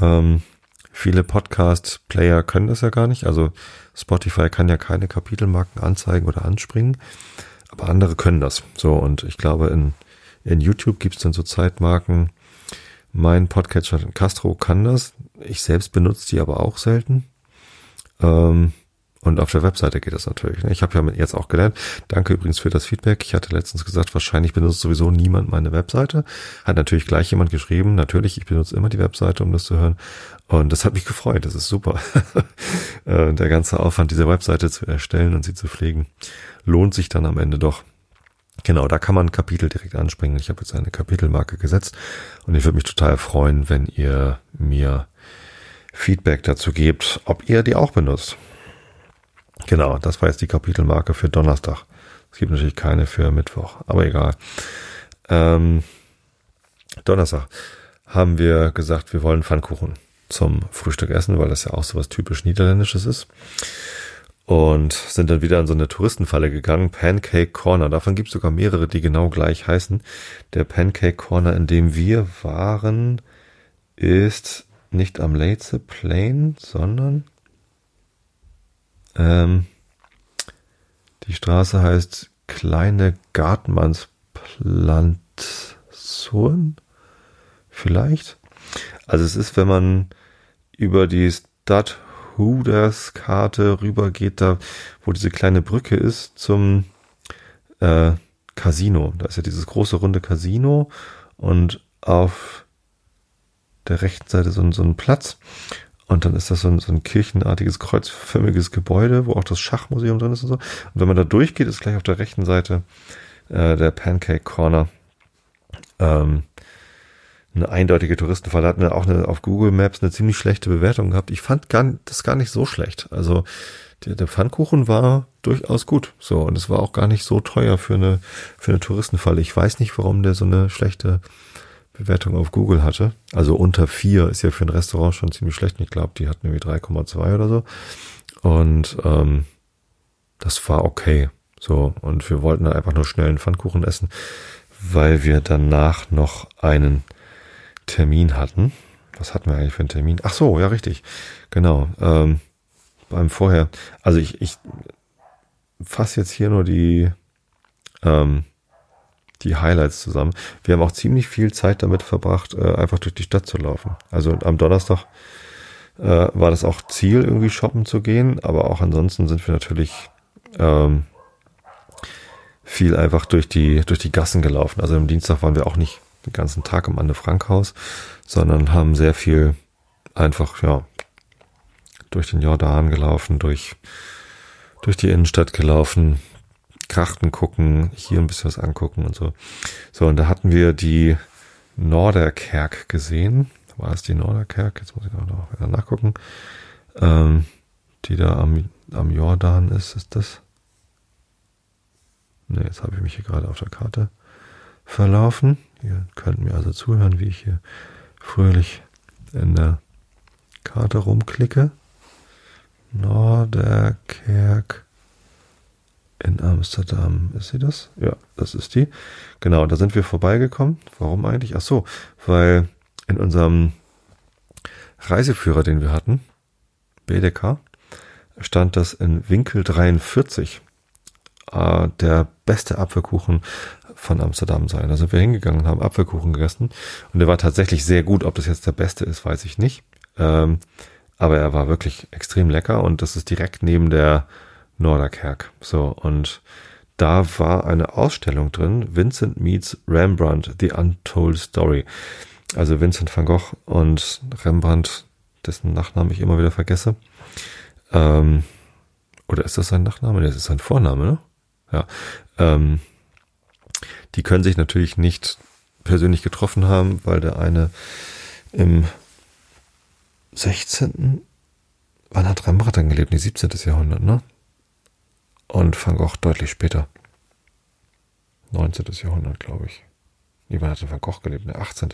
Ähm, viele Podcast-Player können das ja gar nicht. Also Spotify kann ja keine Kapitelmarken anzeigen oder anspringen. Aber andere können das. So, und ich glaube, in, in YouTube gibt's dann so Zeitmarken. Mein Podcatcher Castro kann das. Ich selbst benutze die aber auch selten. Ähm, und auf der Webseite geht das natürlich. Ne? Ich habe ja jetzt auch gelernt. Danke übrigens für das Feedback. Ich hatte letztens gesagt, wahrscheinlich benutzt sowieso niemand meine Webseite. Hat natürlich gleich jemand geschrieben. Natürlich, ich benutze immer die Webseite, um das zu hören. Und das hat mich gefreut. Das ist super. <laughs> Äh, der ganze Aufwand, diese Webseite zu erstellen und sie zu pflegen, lohnt sich dann am Ende doch. Genau, da kann man Kapitel direkt anspringen. Ich habe jetzt eine Kapitelmarke gesetzt und ich würde mich total freuen, wenn ihr mir Feedback dazu gebt, ob ihr die auch benutzt. Genau, das war jetzt die Kapitelmarke für Donnerstag. Es gibt natürlich keine für Mittwoch, aber egal. Ähm, Donnerstag haben wir gesagt, wir wollen Pfannkuchen zum Frühstück essen, weil das ja auch so was typisch Niederländisches ist. Und sind dann wieder in so eine Touristenfalle gegangen. Pancake Corner. Davon gibt es sogar mehrere, die genau gleich heißen. Der Pancake Corner, in dem wir waren, ist nicht am Leitze Plain, sondern ähm, die Straße heißt Kleine Gartmannsplantation. Vielleicht. Also es ist, wenn man über die Stadt Hooders Karte rübergeht, da wo diese kleine Brücke ist zum äh, Casino. Da ist ja dieses große runde Casino und auf der rechten Seite so, so ein Platz und dann ist das so ein, so ein kirchenartiges, kreuzförmiges Gebäude, wo auch das Schachmuseum drin ist und so. Und wenn man da durchgeht, ist gleich auf der rechten Seite äh, der Pancake Corner. Ähm, eine eindeutige Touristenfalle hat auch eine, auf Google Maps eine ziemlich schlechte Bewertung gehabt. Ich fand gar, das gar nicht so schlecht. Also der, der Pfannkuchen war durchaus gut. So, und es war auch gar nicht so teuer für eine, für eine Touristenfalle. Ich weiß nicht, warum der so eine schlechte Bewertung auf Google hatte. Also unter vier ist ja für ein Restaurant schon ziemlich schlecht. Ich glaube, die hatten irgendwie 3,2 oder so. Und ähm, das war okay. So, und wir wollten dann einfach nur schnell einen Pfannkuchen essen, weil wir danach noch einen Termin hatten. Was hatten wir eigentlich für einen Termin? Ach so, ja, richtig. Genau. Ähm, beim Vorher. Also ich, ich fasse jetzt hier nur die ähm, die Highlights zusammen. Wir haben auch ziemlich viel Zeit damit verbracht, äh, einfach durch die Stadt zu laufen. Also am Donnerstag äh, war das auch Ziel, irgendwie shoppen zu gehen, aber auch ansonsten sind wir natürlich ähm, viel einfach durch die durch die Gassen gelaufen. Also am Dienstag waren wir auch nicht den ganzen Tag im Anne Frank Haus, sondern haben sehr viel einfach, ja, durch den Jordan gelaufen, durch, durch die Innenstadt gelaufen, Krachten gucken, hier ein bisschen was angucken und so. So, und da hatten wir die Norderkerk gesehen. War es die Norderkerk? Jetzt muss ich noch nachgucken. Ähm, die da am, am Jordan ist, ist das? Ne, jetzt habe ich mich hier gerade auf der Karte verlaufen. Ihr könnt mir also zuhören, wie ich hier fröhlich in der Karte rumklicke. Norderkerk in Amsterdam. Ist sie das? Ja, das ist die. Genau, da sind wir vorbeigekommen. Warum eigentlich? Ach so, weil in unserem Reiseführer, den wir hatten, BDK, stand das in Winkel 43 äh, der beste Apfelkuchen von Amsterdam sein. Da sind wir hingegangen und haben Apfelkuchen gegessen. Und der war tatsächlich sehr gut. Ob das jetzt der beste ist, weiß ich nicht. Ähm, aber er war wirklich extrem lecker und das ist direkt neben der Norderkerk. So, und da war eine Ausstellung drin, Vincent meets Rembrandt, The Untold Story. Also Vincent van Gogh und Rembrandt, dessen Nachnamen ich immer wieder vergesse. Ähm, oder ist das sein Nachname? Das ist sein Vorname, ne? Ja. Ähm, die können sich natürlich nicht persönlich getroffen haben, weil der eine im 16. Wann hat Rembrandt dann gelebt? Nee, 17. Jahrhundert, ne? Und Van Gogh deutlich später. 19. Jahrhundert, glaube ich. Nee, wann hat Van Gogh gelebt? Ne, 18.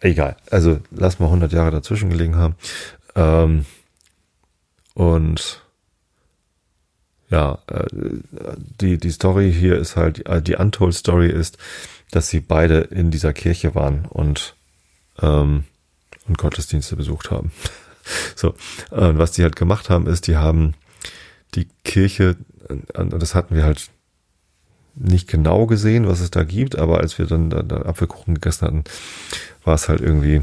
Egal. Also, lass mal 100 Jahre dazwischen gelegen haben. Ähm, und ja, äh, die, die Story hier ist halt, äh, die Untold Story ist, dass sie beide in dieser Kirche waren und, ähm, und Gottesdienste besucht haben. <laughs> so, und was die halt gemacht haben, ist, die haben die Kirche, das hatten wir halt nicht genau gesehen, was es da gibt, aber als wir dann da, da Apfelkuchen gegessen hatten, war es halt irgendwie,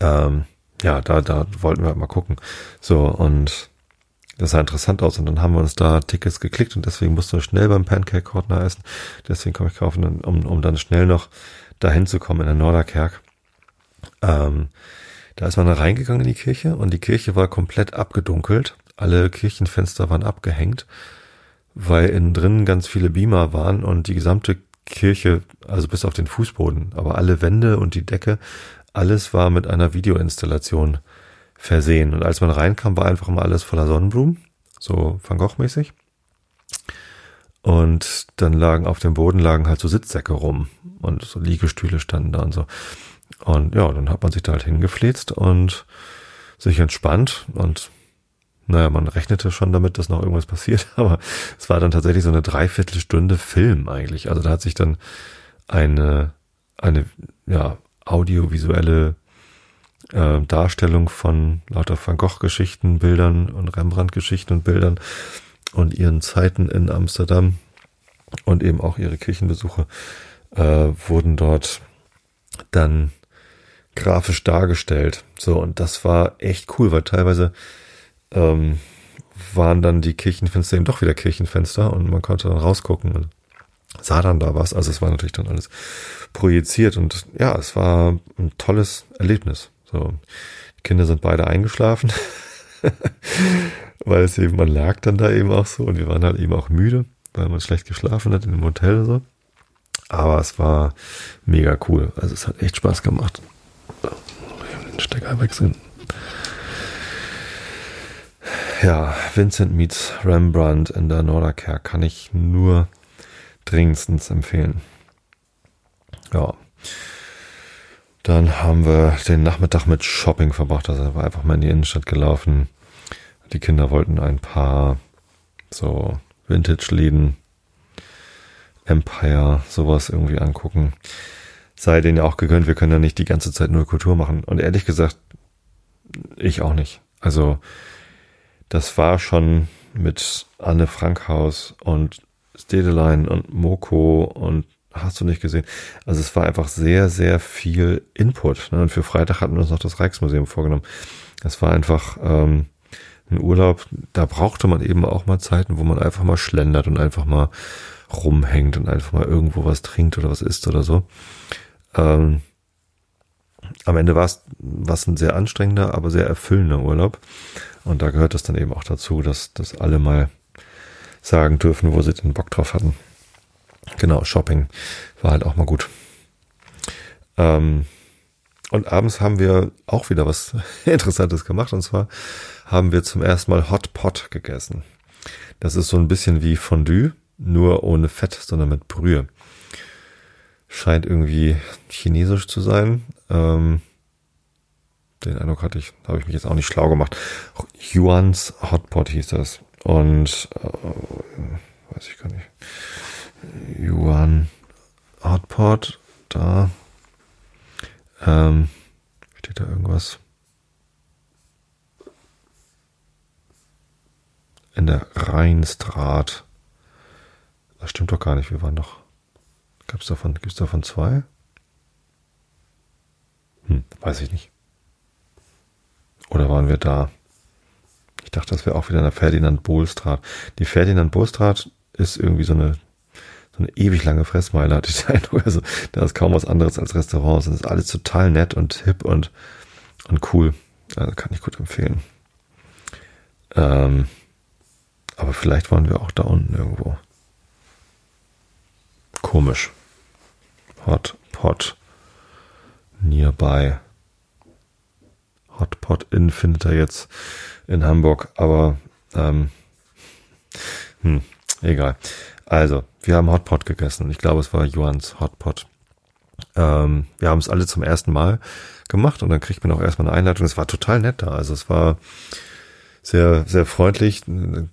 ähm, ja, da, da wollten wir halt mal gucken. So, und das sah interessant aus und dann haben wir uns da Tickets geklickt und deswegen mussten wir schnell beim Pancake Corner essen. Deswegen komme ich kaufen, um, um dann schnell noch dahin zu kommen in der Norderkerk. Ähm, da ist man reingegangen in die Kirche und die Kirche war komplett abgedunkelt. Alle Kirchenfenster waren abgehängt, weil innen drin ganz viele Beamer waren und die gesamte Kirche, also bis auf den Fußboden, aber alle Wände und die Decke, alles war mit einer Videoinstallation versehen. Und als man reinkam, war einfach mal alles voller Sonnenblumen, so Van Gogh-mäßig. Und dann lagen auf dem Boden lagen halt so Sitzsäcke rum und so Liegestühle standen da und so. Und ja, dann hat man sich da halt hingefläzt und sich entspannt und naja, man rechnete schon damit, dass noch irgendwas passiert, <laughs> aber es war dann tatsächlich so eine Dreiviertelstunde Film eigentlich. Also da hat sich dann eine, eine, ja, audiovisuelle äh, Darstellung von lauter Van Gogh-Geschichten, Bildern und Rembrandt-Geschichten und Bildern und ihren Zeiten in Amsterdam und eben auch ihre Kirchenbesuche äh, wurden dort dann grafisch dargestellt. So, und das war echt cool, weil teilweise ähm, waren dann die Kirchenfenster eben doch wieder Kirchenfenster und man konnte dann rausgucken und sah dann da was. Also es war natürlich dann alles projiziert und ja, es war ein tolles Erlebnis. So, die Kinder sind beide eingeschlafen, <laughs> weil es eben, man lag dann da eben auch so und wir waren halt eben auch müde, weil man schlecht geschlafen hat in dem Hotel so. Aber es war mega cool. Also es hat echt Spaß gemacht. Den Stecker wechseln. Ja, Vincent meets Rembrandt in der Norderkerk kann ich nur dringendstens empfehlen. Ja. Dann haben wir den Nachmittag mit Shopping verbracht. Also war einfach mal in die Innenstadt gelaufen. Die Kinder wollten ein paar so Vintage-Läden, Empire, sowas irgendwie angucken. Sei denen ja auch gegönnt, wir können ja nicht die ganze Zeit nur Kultur machen. Und ehrlich gesagt, ich auch nicht. Also, das war schon mit Anne Frankhaus und Stedelein und Moko und hast du nicht gesehen. Also es war einfach sehr, sehr viel Input. Ne? Und für Freitag hatten wir uns noch das Rijksmuseum vorgenommen. Es war einfach ähm, ein Urlaub, da brauchte man eben auch mal Zeiten, wo man einfach mal schlendert und einfach mal rumhängt und einfach mal irgendwo was trinkt oder was isst oder so. ähm, am Ende war es ein sehr anstrengender, aber sehr erfüllender Urlaub. Und da gehört es dann eben auch dazu, dass, dass alle mal sagen dürfen, wo sie den Bock drauf hatten. Genau, Shopping war halt auch mal gut. Ähm, und abends haben wir auch wieder was <laughs> Interessantes gemacht. Und zwar haben wir zum ersten Mal Hot Pot gegessen. Das ist so ein bisschen wie Fondue, nur ohne Fett, sondern mit Brühe. Scheint irgendwie chinesisch zu sein. Ähm, den Eindruck hatte ich, habe ich mich jetzt auch nicht schlau gemacht. Yuan's Hotpot hieß das. Und äh, weiß ich gar nicht. Yuan Hotpot, da ähm, steht da irgendwas. In der Rheinstraat. Das stimmt doch gar nicht. Wir waren doch. Gab's davon, gibt's davon zwei? Hm, weiß ich nicht. Oder waren wir da? Ich dachte, das wäre auch wieder in der Ferdinand Bohlstraat. Die Ferdinand Bohlstraat ist irgendwie so eine, so eine ewig lange Fressmeile, hatte ich den Eindruck. Also, da ist kaum was anderes als Restaurants. Und ist alles total nett und hip und, und cool. Also kann ich gut empfehlen. Ähm, aber vielleicht waren wir auch da unten irgendwo. Komisch. Hot Pot. Nearby. Hotpot Inn findet er jetzt in Hamburg, aber ähm, hm, egal. Also, wir haben Hotpot gegessen. Ich glaube, es war Johans Hotpot. Ähm, wir haben es alle zum ersten Mal gemacht und dann kriegt man auch erstmal eine Einleitung. Es war total nett da. Also es war sehr, sehr freundlich.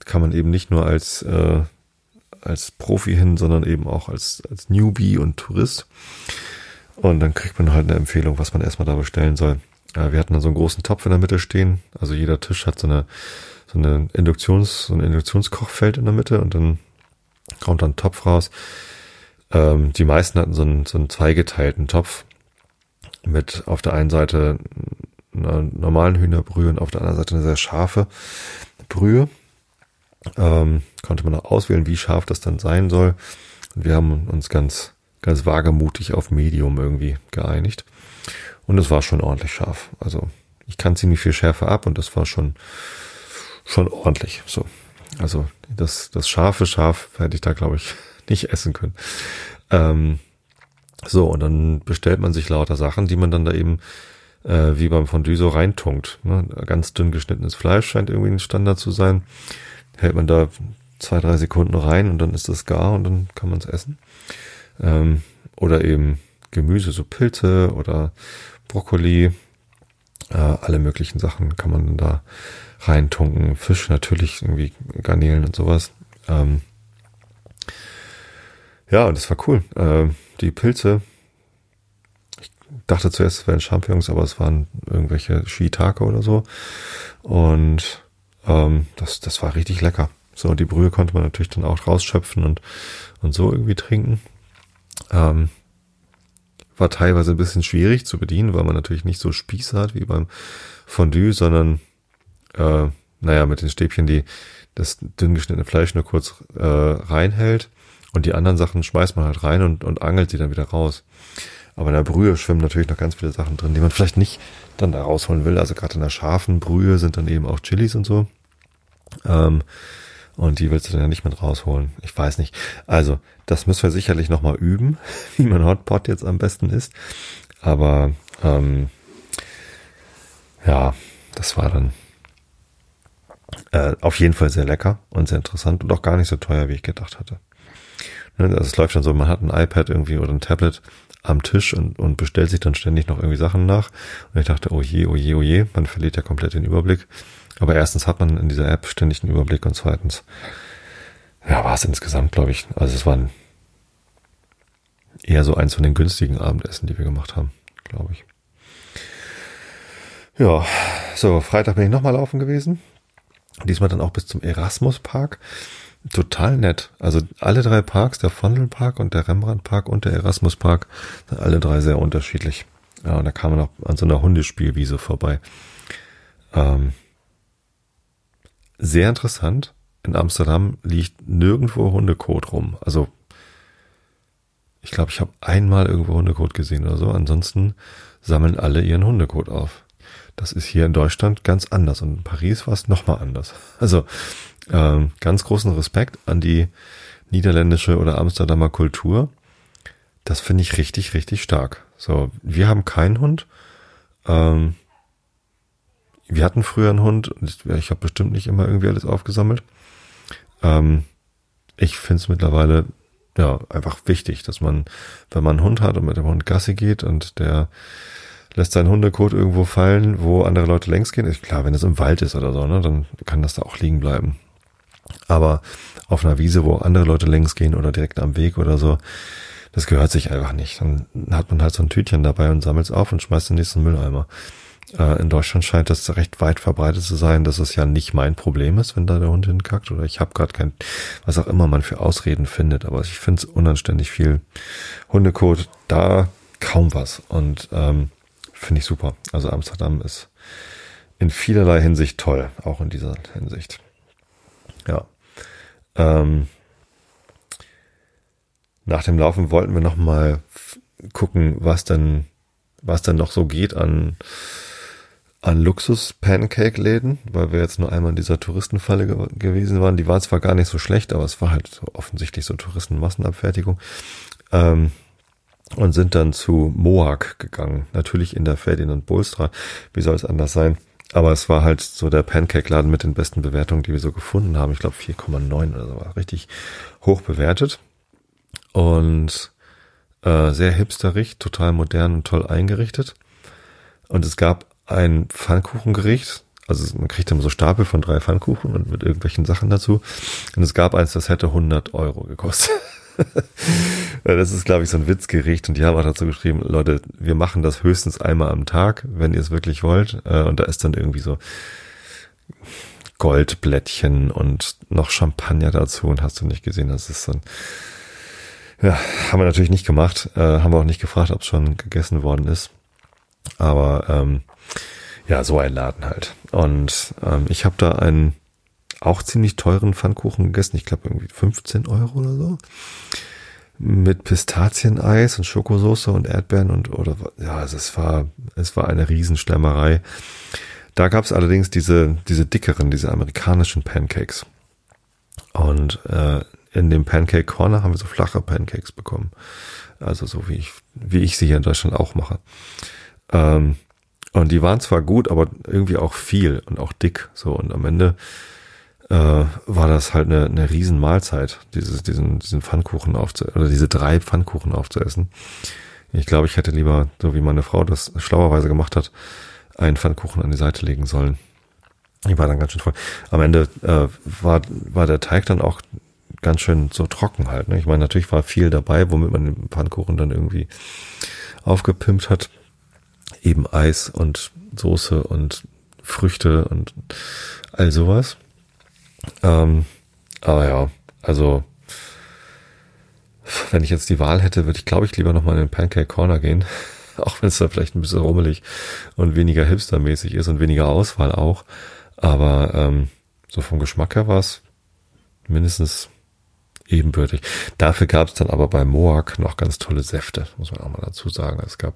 Kann man eben nicht nur als, äh, als Profi hin, sondern eben auch als, als Newbie und Tourist. Und dann kriegt man halt eine Empfehlung, was man erstmal da bestellen soll. Ja, wir hatten da so einen großen Topf in der Mitte stehen. Also jeder Tisch hat so eine, so eine Induktions, so ein Induktionskochfeld in der Mitte und dann kommt dann ein Topf raus. Ähm, die meisten hatten so einen, so einen zweigeteilten Topf mit auf der einen Seite einer normalen Hühnerbrühe und auf der anderen Seite eine sehr scharfe Brühe. Ähm, konnte man auch auswählen, wie scharf das dann sein soll. Und wir haben uns ganz, ganz wagemutig auf Medium irgendwie geeinigt. Und es war schon ordentlich scharf. Also ich kann ziemlich viel Schärfe ab und das war schon, schon ordentlich. So. Also das, das scharfe Schaf hätte ich da, glaube ich, <laughs> nicht essen können. Ähm, so, und dann bestellt man sich lauter Sachen, die man dann da eben äh, wie beim Fondue so reintunkt. Ne? Ganz dünn geschnittenes Fleisch scheint irgendwie ein Standard zu sein. Hält man da zwei, drei Sekunden rein und dann ist das gar und dann kann man es essen. Ähm, oder eben Gemüse, so Pilze oder Brokkoli, äh, alle möglichen Sachen kann man da reintunken. Fisch natürlich, irgendwie Garnelen und sowas. Ähm, ja, und das war cool. Äh, die Pilze, ich dachte zuerst, es wären Champignons, aber es waren irgendwelche Shiitake oder so. Und ähm, das, das war richtig lecker. So, die Brühe konnte man natürlich dann auch rausschöpfen und, und so irgendwie trinken. Ähm, war teilweise ein bisschen schwierig zu bedienen, weil man natürlich nicht so Spieße hat wie beim Fondue, sondern äh, naja, mit den Stäbchen, die das dünn geschnittene Fleisch nur kurz äh, reinhält und die anderen Sachen schmeißt man halt rein und, und angelt sie dann wieder raus. Aber in der Brühe schwimmen natürlich noch ganz viele Sachen drin, die man vielleicht nicht dann da rausholen will. Also gerade in der scharfen Brühe sind dann eben auch Chilis und so. Ähm, und die willst du dann ja nicht mit rausholen. Ich weiß nicht. Also, das müssen wir sicherlich nochmal üben, <laughs> wie man Hotpot jetzt am besten ist. Aber ähm, ja, das war dann äh, auf jeden Fall sehr lecker und sehr interessant und auch gar nicht so teuer, wie ich gedacht hatte. Ne, also es läuft dann so, man hat ein iPad irgendwie oder ein Tablet am Tisch und, und bestellt sich dann ständig noch irgendwie Sachen nach. Und ich dachte, oh je, oh je, oh je, man verliert ja komplett den Überblick. Aber erstens hat man in dieser App ständig einen Überblick und zweitens, ja, war es insgesamt, glaube ich, also es waren eher so eins von den günstigen Abendessen, die wir gemacht haben, glaube ich. Ja, so, Freitag bin ich nochmal laufen gewesen. Diesmal dann auch bis zum Erasmus Park. Total nett. Also alle drei Parks, der Vondel Park und der Rembrandt Park und der Erasmus Park, sind alle drei sehr unterschiedlich. Ja, und da kam man auch an so einer Hundespielwiese vorbei. Ähm, sehr interessant. In Amsterdam liegt nirgendwo Hundekot rum. Also Ich glaube, ich habe einmal irgendwo Hundekot gesehen oder so. Ansonsten sammeln alle ihren Hundekot auf. Das ist hier in Deutschland ganz anders und in Paris war es nochmal anders. Also ähm, ganz großen Respekt an die niederländische oder Amsterdamer Kultur. Das finde ich richtig, richtig stark. So, wir haben keinen Hund. Ähm, wir hatten früher einen Hund und ich habe bestimmt nicht immer irgendwie alles aufgesammelt. Ähm, ich finde es mittlerweile ja einfach wichtig, dass man, wenn man einen Hund hat und mit dem Hund Gassi geht und der lässt seinen Hundekot irgendwo fallen, wo andere Leute längs gehen, ist klar, wenn es im Wald ist oder so, ne, dann kann das da auch liegen bleiben. Aber auf einer Wiese, wo andere Leute längs gehen oder direkt am Weg oder so, das gehört sich einfach nicht. Dann hat man halt so ein Tütchen dabei und sammelt es auf und schmeißt den nächsten Mülleimer. Äh, in Deutschland scheint das recht weit verbreitet zu sein, dass es ja nicht mein Problem ist, wenn da der Hund hinkackt oder ich habe gerade kein, was auch immer man für Ausreden findet. Aber ich finde es unanständig viel Hundekot, da kaum was. Und ähm, finde ich super. Also Amsterdam ist in vielerlei Hinsicht toll, auch in dieser Hinsicht. Ja. Ähm, nach dem Laufen wollten wir noch mal gucken, was denn, was denn noch so geht an, an Luxus-Pancake-Läden, weil wir jetzt nur einmal in dieser Touristenfalle ge gewesen waren. Die war zwar gar nicht so schlecht, aber es war halt offensichtlich so Touristenmassenabfertigung. Ähm, und sind dann zu Moak gegangen. Natürlich in der Ferdinand Bolstra. Wie soll es anders sein? Aber es war halt so der Pancake-Laden mit den besten Bewertungen, die wir so gefunden haben. Ich glaube 4,9 oder so. War richtig hoch bewertet und äh, sehr hipsterig, total modern und toll eingerichtet. Und es gab ein Pfannkuchengericht, also man kriegt immer so Stapel von drei Pfannkuchen und mit irgendwelchen Sachen dazu. Und es gab eins, das hätte 100 Euro gekostet. <laughs> das ist, glaube ich, so ein Witzgericht. Und die haben auch dazu geschrieben, Leute, wir machen das höchstens einmal am Tag, wenn ihr es wirklich wollt. Äh, und da ist dann irgendwie so Goldblättchen und noch Champagner dazu. Und hast du nicht gesehen, das ist so ein ja, haben wir natürlich nicht gemacht, äh, haben wir auch nicht gefragt, ob es schon gegessen worden ist. Aber ähm, ja, so ein Laden halt. Und ähm, ich habe da einen auch ziemlich teuren Pfannkuchen gegessen. Ich glaube irgendwie 15 Euro oder so. Mit Pistazieneis und Schokosauce und Erdbeeren und oder ja, also es war es war eine Riesenschlemmerei. Da gab es allerdings diese diese dickeren, diese amerikanischen Pancakes. Und äh, in dem Pancake Corner haben wir so flache Pancakes bekommen. Also so wie ich, wie ich sie hier in Deutschland auch mache. Ähm, und die waren zwar gut, aber irgendwie auch viel und auch dick. So und am Ende äh, war das halt eine, eine riesen Mahlzeit, dieses, diesen, diesen Pfannkuchen aufzuessen, oder diese drei Pfannkuchen aufzuessen. Ich glaube, ich hätte lieber, so wie meine Frau das schlauerweise gemacht hat, einen Pfannkuchen an die Seite legen sollen. Ich war dann ganz schön voll. Am Ende äh, war, war der Teig dann auch ganz schön so trocken halt. Ne? Ich meine, natürlich war viel dabei, womit man den Pfannkuchen dann irgendwie aufgepimpt hat. Eben Eis und Soße und Früchte und all sowas. Ähm, aber ja, also wenn ich jetzt die Wahl hätte, würde ich, glaube ich, lieber nochmal in den Pancake Corner gehen. <laughs> auch wenn es da vielleicht ein bisschen rummelig und weniger hipstermäßig ist und weniger Auswahl auch. Aber ähm, so vom Geschmack her war es mindestens ebenbürtig. Dafür gab es dann aber bei Moak noch ganz tolle Säfte, muss man auch mal dazu sagen. Es gab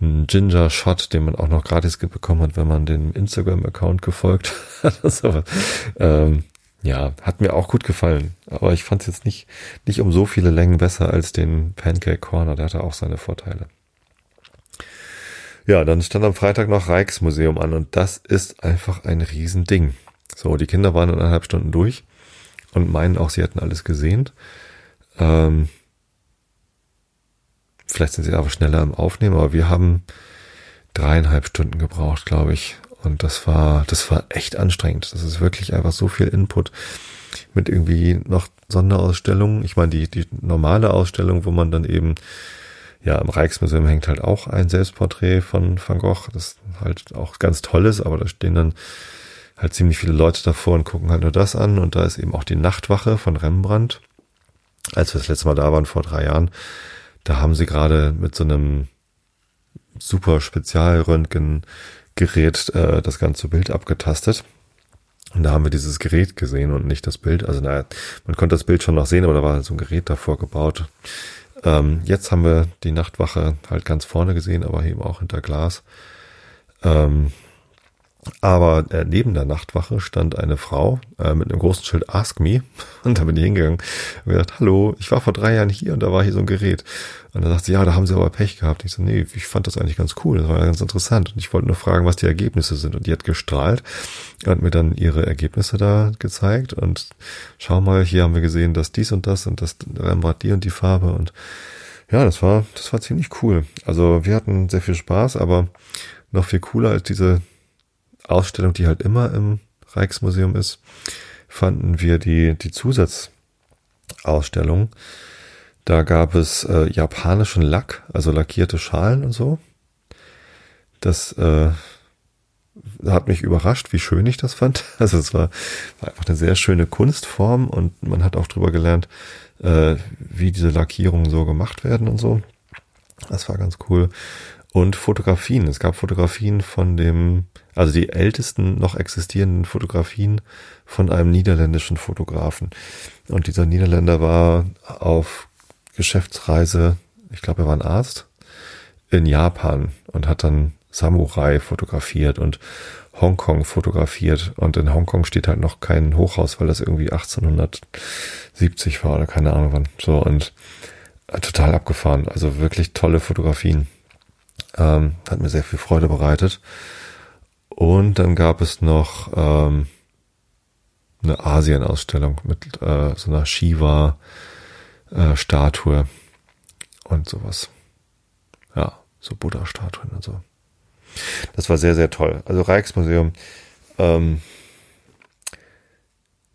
einen Ginger Shot, den man auch noch gratis bekommen hat, wenn man den Instagram-Account gefolgt <laughs> hat. so. ähm, ja, hat mir auch gut gefallen. Aber ich fand es jetzt nicht, nicht um so viele Längen besser als den Pancake Corner. Der hatte auch seine Vorteile. Ja, dann stand am Freitag noch Rijksmuseum an und das ist einfach ein Riesending. So, die Kinder waren in eineinhalb Stunden durch und meinen auch, sie hätten alles gesehen. Ähm, vielleicht sind sie aber schneller im Aufnehmen, aber wir haben dreieinhalb Stunden gebraucht, glaube ich. Und das war, das war echt anstrengend. Das ist wirklich einfach so viel Input mit irgendwie noch Sonderausstellungen. Ich meine, die, die normale Ausstellung, wo man dann eben, ja, im Rijksmuseum hängt halt auch ein Selbstporträt von Van Gogh, das halt auch ganz toll ist, aber da stehen dann halt ziemlich viele Leute davor und gucken halt nur das an. Und da ist eben auch die Nachtwache von Rembrandt. Als wir das letzte Mal da waren, vor drei Jahren, da haben sie gerade mit so einem super Spezialröntgengerät äh, das ganze Bild abgetastet. Und da haben wir dieses Gerät gesehen und nicht das Bild. Also naja, man konnte das Bild schon noch sehen, aber da war so ein Gerät davor gebaut. Ähm, jetzt haben wir die Nachtwache halt ganz vorne gesehen, aber eben auch hinter Glas. Ähm, aber äh, neben der Nachtwache stand eine Frau äh, mit einem großen Schild Ask Me. <laughs> Und da bin ich hingegangen und gesagt, hallo, ich war vor drei Jahren hier und da war hier so ein Gerät. Und dann sagt sie, ja, da haben sie aber Pech gehabt. Ich so, nee, ich fand das eigentlich ganz cool. Das war ganz interessant. Und ich wollte nur fragen, was die Ergebnisse sind. Und die hat gestrahlt und mir dann ihre Ergebnisse da gezeigt. Und schau mal, hier haben wir gesehen, dass dies und das und das Rembrandt die und die Farbe. Und ja, das war, das war ziemlich cool. Also wir hatten sehr viel Spaß, aber noch viel cooler als diese Ausstellung, die halt immer im Rijksmuseum ist, fanden wir die, die Zusatzausstellung. Da gab es äh, japanischen Lack, also lackierte Schalen und so. Das äh, hat mich überrascht, wie schön ich das fand. <laughs> Also es war, war einfach eine sehr schöne Kunstform und man hat auch drüber gelernt, äh, wie diese Lackierungen so gemacht werden und so. Das war ganz cool. Und Fotografien. Es gab Fotografien von dem also die ältesten noch existierenden Fotografien von einem niederländischen Fotografen. Und dieser Niederländer war auf Geschäftsreise, ich glaube, er war ein Arzt, in Japan und hat dann Samurai fotografiert und Hongkong fotografiert. Und in Hongkong steht halt noch kein Hochhaus, weil das irgendwie 1870 war oder keine Ahnung wann. So und total abgefahren. Also wirklich tolle Fotografien. Ähm, hat mir sehr viel Freude bereitet. Und dann gab es noch ähm, eine Asien-Ausstellung mit äh, so einer Shiva-Statue äh, und sowas. Ja, so Buddha-Statuen und so. Das war sehr, sehr toll. Also Rijksmuseum, ähm,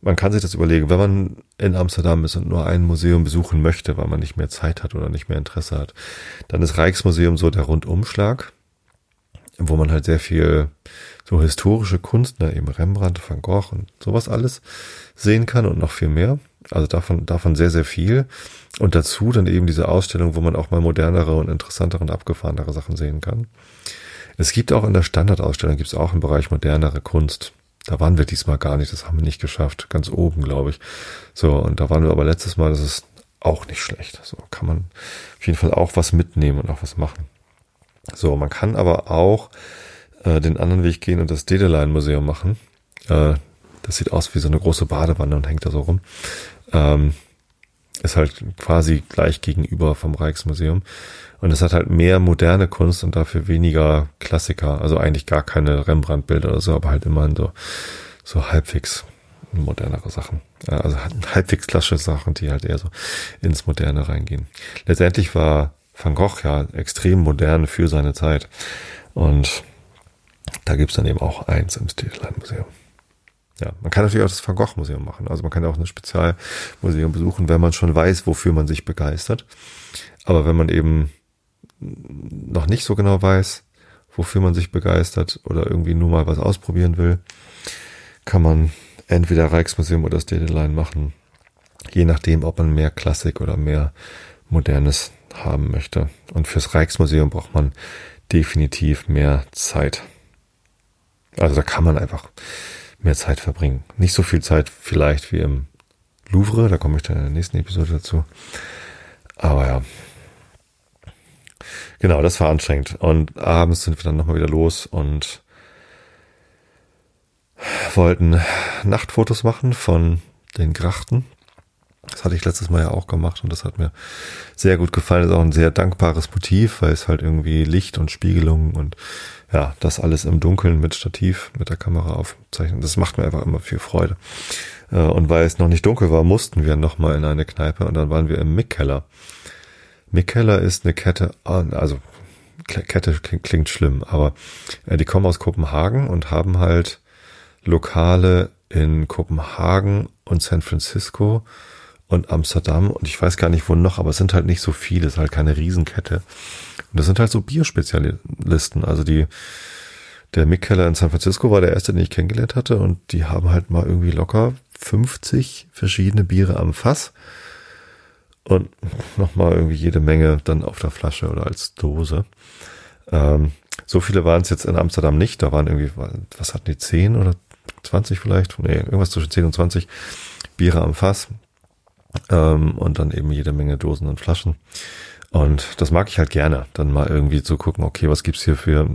man kann sich das überlegen, wenn man in Amsterdam ist und nur ein Museum besuchen möchte, weil man nicht mehr Zeit hat oder nicht mehr Interesse hat, dann ist Rijksmuseum so der Rundumschlag, wo man halt sehr viel so historische Kunst, ne, eben Rembrandt, Van Gogh und sowas alles sehen kann und noch viel mehr. Also davon, davon sehr, sehr viel. Und dazu dann eben diese Ausstellung, wo man auch mal modernere und interessantere und abgefahrenere Sachen sehen kann. Es gibt auch in der Standardausstellung, gibt es auch im Bereich modernere Kunst. Da waren wir diesmal gar nicht, das haben wir nicht geschafft. Ganz oben, glaube ich. So, und da waren wir aber letztes Mal, das ist auch nicht schlecht. So kann man auf jeden Fall auch was mitnehmen und auch was machen. So, man kann aber auch äh, den anderen Weg gehen und das Dedelein Museum machen. Äh, das sieht aus wie so eine große Badewanne und hängt da so rum. Ähm, ist halt quasi gleich gegenüber vom Rijksmuseum. Und es hat halt mehr moderne Kunst und dafür weniger Klassiker. Also eigentlich gar keine Rembrandt-Bilder oder so, aber halt immerhin so, so halbwegs modernere Sachen. Also <laughs> halbwegs klassische Sachen, die halt eher so ins Moderne reingehen. Letztendlich war Van Gogh ja extrem modern für seine Zeit. Und da gibt's dann eben auch eins im Stilland-Museum. Ja, man kann natürlich auch das Van Gogh Museum machen. Also man kann auch ein Spezialmuseum besuchen, wenn man schon weiß, wofür man sich begeistert. Aber wenn man eben noch nicht so genau weiß, wofür man sich begeistert oder irgendwie nur mal was ausprobieren will, kann man entweder Rijksmuseum oder Stedelein machen. Je nachdem, ob man mehr Klassik oder mehr Modernes haben möchte. Und fürs Rijksmuseum braucht man definitiv mehr Zeit. Also da kann man einfach mehr Zeit verbringen. Nicht so viel Zeit vielleicht wie im Louvre, da komme ich dann in der nächsten Episode dazu. Aber ja. Genau, das war anstrengend. Und abends sind wir dann nochmal wieder los und wollten Nachtfotos machen von den Grachten. Das hatte ich letztes Mal ja auch gemacht und das hat mir sehr gut gefallen. Das ist auch ein sehr dankbares Motiv, weil es halt irgendwie Licht und Spiegelung und ja, das alles im Dunkeln mit Stativ, mit der Kamera aufzeichnen. Das macht mir einfach immer viel Freude. Äh, und weil es noch nicht dunkel war, mussten wir nochmal in eine Kneipe und dann waren wir im Mickkeller. Mickkeller ist eine Kette, also Kette klingt schlimm, aber äh, die kommen aus Kopenhagen und haben halt Lokale in Kopenhagen und San Francisco und Amsterdam und ich weiß gar nicht wo noch, aber es sind halt nicht so viele, es ist halt keine Riesenkette. Und das sind halt so Bierspezialisten. Also die, der Mick Keller in San Francisco war der erste, den ich kennengelernt hatte und die haben halt mal irgendwie locker 50 verschiedene Biere am Fass und <laughs> nochmal irgendwie jede Menge dann auf der Flasche oder als Dose. Ähm, so viele waren es jetzt in Amsterdam nicht. Da waren irgendwie, was hatten die, 10 oder 20 vielleicht? Nee, irgendwas zwischen 10 und 20 Biere am Fass. Ähm, und dann eben jede Menge Dosen und Flaschen. Und das mag ich halt gerne, dann mal irgendwie zu gucken, okay, was gibt's hier für,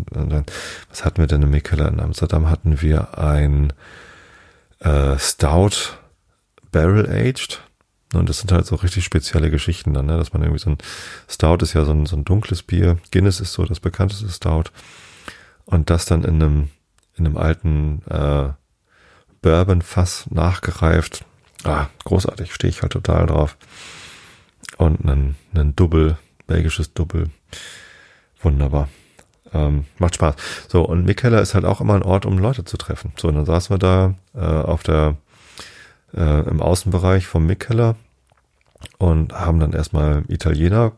was hatten wir denn in Mikkeller in Amsterdam? Hatten wir ein äh, Stout Barrel Aged. Und das sind halt so richtig spezielle Geschichten dann, ne? dass man irgendwie so ein Stout ist ja so ein, so ein dunkles Bier. Guinness ist so das bekannteste Stout. Und das dann in einem, in einem alten äh, Bourbon-Fass nachgereift. Ah, großartig, stehe ich halt total drauf. Und einen, einen Double, belgisches Double. Wunderbar. Ähm, macht Spaß. So, und Mikkeller ist halt auch immer ein Ort, um Leute zu treffen. So, und dann saßen wir da äh, auf der äh, im Außenbereich vom Mikkeller und haben dann erstmal Italiener,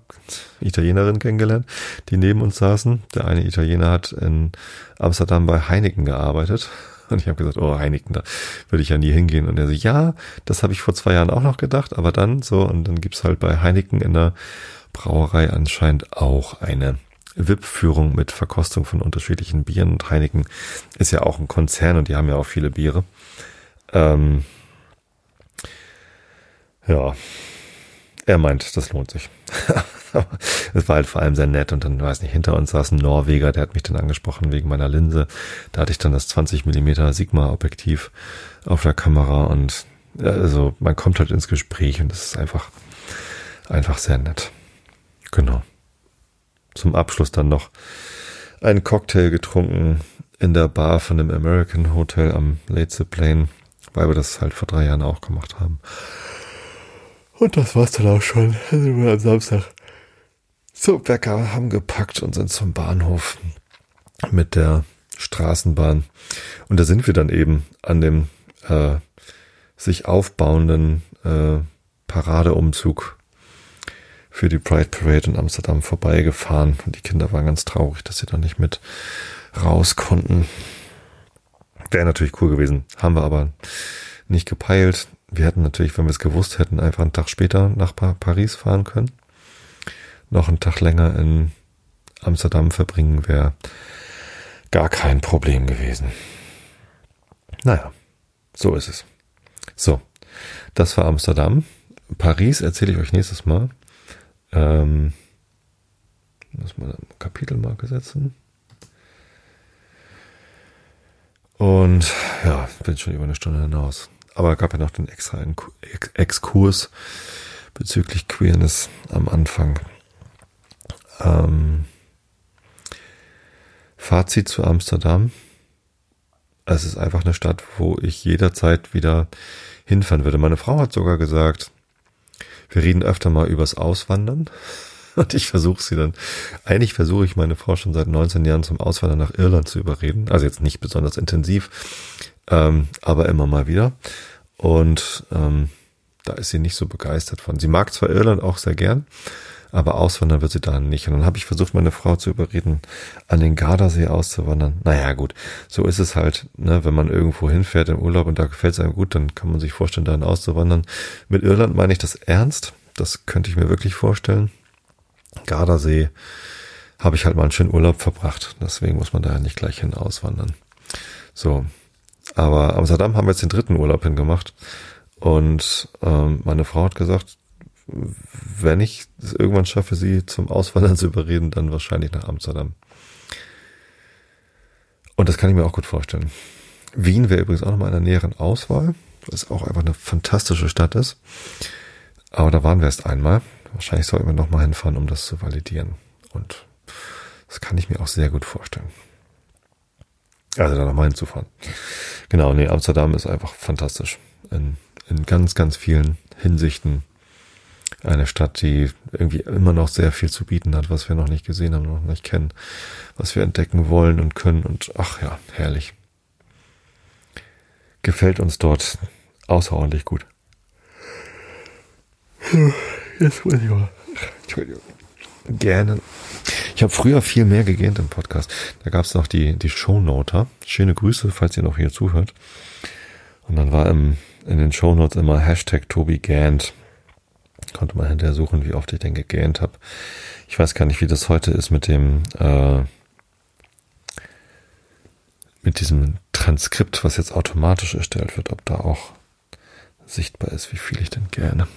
Italienerin kennengelernt, die neben uns saßen. Der eine Italiener hat in Amsterdam bei Heineken gearbeitet. Und ich habe gesagt, oh, Heineken, da würde ich ja nie hingehen. Und er so, ja, das habe ich vor zwei Jahren auch noch gedacht, aber dann so, und dann gibt's halt bei Heineken in der Brauerei anscheinend auch eine VIP-Führung mit Verkostung von unterschiedlichen Bieren. Und Heineken ist ja auch ein Konzern und die haben ja auch viele Biere. Ähm, ja, er meint, das lohnt sich. <laughs> Es war halt vor allem sehr nett und dann, weiß nicht, hinter uns saß ein Norweger, der hat mich dann angesprochen wegen meiner Linse. Da hatte ich dann das 20 Millimeter Sigma-Objektiv auf der Kamera und also man kommt halt ins Gespräch und es ist einfach, einfach sehr nett. Genau. Zum Abschluss dann noch einen Cocktail getrunken in der Bar von dem American Hotel am Late Plane, weil wir das halt vor drei Jahren auch gemacht haben. Und das war's dann auch schon. Dann sind wir am Samstag zum Bäcker, haben gepackt und sind zum Bahnhof mit der Straßenbahn. Und da sind wir dann eben an dem äh, sich aufbauenden äh, Paradeumzug für die Pride Parade in Amsterdam vorbeigefahren. Und die Kinder waren ganz traurig, dass sie da nicht mit raus konnten. Wäre natürlich cool gewesen. Haben wir aber nicht gepeilt wir hätten natürlich, wenn wir es gewusst hätten, einfach einen Tag später nach Paris fahren können. Noch einen Tag länger in Amsterdam verbringen wäre gar kein Problem gewesen. Naja, so ist es. So, das war Amsterdam. Paris erzähle ich euch nächstes Mal. Ähm, muss eine Kapitelmarke setzen. Und ja, bin schon über eine Stunde hinaus. Aber gab ja noch den extra Exkurs bezüglich Queerness am Anfang. Ähm, Fazit zu Amsterdam. Es ist einfach eine Stadt, wo ich jederzeit wieder hinfahren würde. Meine Frau hat sogar gesagt, wir reden öfter mal übers Auswandern. <laughs> Und ich versuche sie dann, eigentlich versuche ich meine Frau schon seit 19 Jahren zum Auswandern nach Irland zu überreden. Also jetzt nicht besonders intensiv, ähm, aber immer mal wieder. Und ähm, da ist sie nicht so begeistert von. Sie mag zwar Irland auch sehr gern, aber auswandern wird sie da nicht. Und dann habe ich versucht, meine Frau zu überreden, an den Gardasee auszuwandern. Naja, gut, so ist es halt, ne, wenn man irgendwo hinfährt im Urlaub und da gefällt es einem gut, dann kann man sich vorstellen, dahin auszuwandern. Mit Irland meine ich das ernst. Das könnte ich mir wirklich vorstellen. Gardasee habe ich halt mal einen schönen Urlaub verbracht. Deswegen muss man da ja nicht gleich hin auswandern. So, aber Amsterdam haben wir jetzt den dritten Urlaub hingemacht. Und ähm, meine Frau hat gesagt, wenn ich es irgendwann schaffe, sie zum Auswandern <laughs> zu überreden, dann wahrscheinlich nach Amsterdam. Und das kann ich mir auch gut vorstellen. Wien wäre übrigens auch nochmal in der näheren Auswahl, was auch einfach eine fantastische Stadt ist. Aber da waren wir erst einmal. Wahrscheinlich sollten wir nochmal hinfahren, um das zu validieren. Und das kann ich mir auch sehr gut vorstellen. Also da nochmal hinzufahren. Genau, nee, Amsterdam ist einfach fantastisch. In, in ganz, ganz vielen Hinsichten eine Stadt, die irgendwie immer noch sehr viel zu bieten hat, was wir noch nicht gesehen haben, noch nicht kennen, was wir entdecken wollen und können und ach ja, herrlich. Gefällt uns dort außerordentlich gut. Jetzt muss ich mal. Entschuldigung. Gerne ich habe früher viel mehr gegähnt im Podcast. Da gab es noch die, die Shownoter. Schöne Grüße, falls ihr noch hier zuhört. Und dann war im, in den Shownotes immer Hashtag Tobi gähnt. Konnte man hinterher suchen, wie oft ich denn gegähnt habe. Ich weiß gar nicht, wie das heute ist mit dem äh, mit diesem Transkript, was jetzt automatisch erstellt wird, ob da auch sichtbar ist, wie viel ich denn gerne.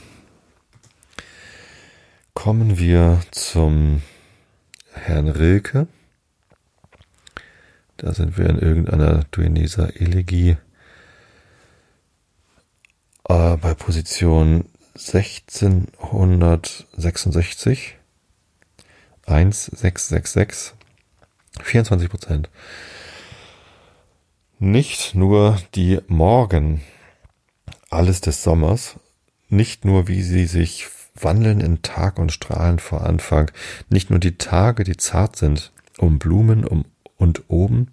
kommen wir zum Herrn Rilke. Da sind wir in irgendeiner Dueneser Elegie äh, bei Position 1666 1666 24 Prozent. Nicht nur die Morgen, alles des Sommers, nicht nur wie sie sich wandeln in Tag und Strahlen vor Anfang, nicht nur die Tage, die zart sind, um Blumen um und oben,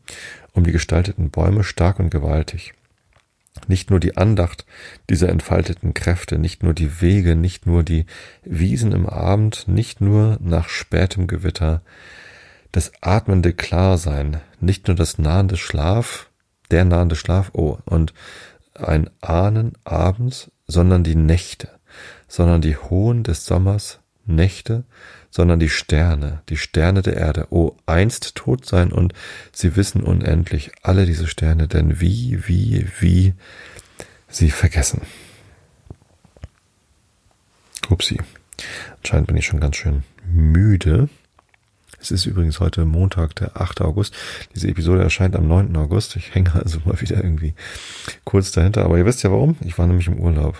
um die gestalteten Bäume stark und gewaltig. Nicht nur die Andacht dieser entfalteten Kräfte, nicht nur die Wege, nicht nur die Wiesen im Abend, nicht nur nach spätem Gewitter, das atmende Klarsein, nicht nur das nahende Schlaf, der nahende Schlaf, oh, und ein Ahnen abends, sondern die Nächte, sondern die hohen des Sommers, Nächte, sondern die Sterne, die Sterne der Erde, oh, einst tot sein und sie wissen unendlich alle diese Sterne, denn wie, wie, wie sie vergessen. Upsi. Anscheinend bin ich schon ganz schön müde. Es ist übrigens heute Montag, der 8. August. Diese Episode erscheint am 9. August. Ich hänge also mal wieder irgendwie kurz dahinter. Aber ihr wisst ja warum. Ich war nämlich im Urlaub.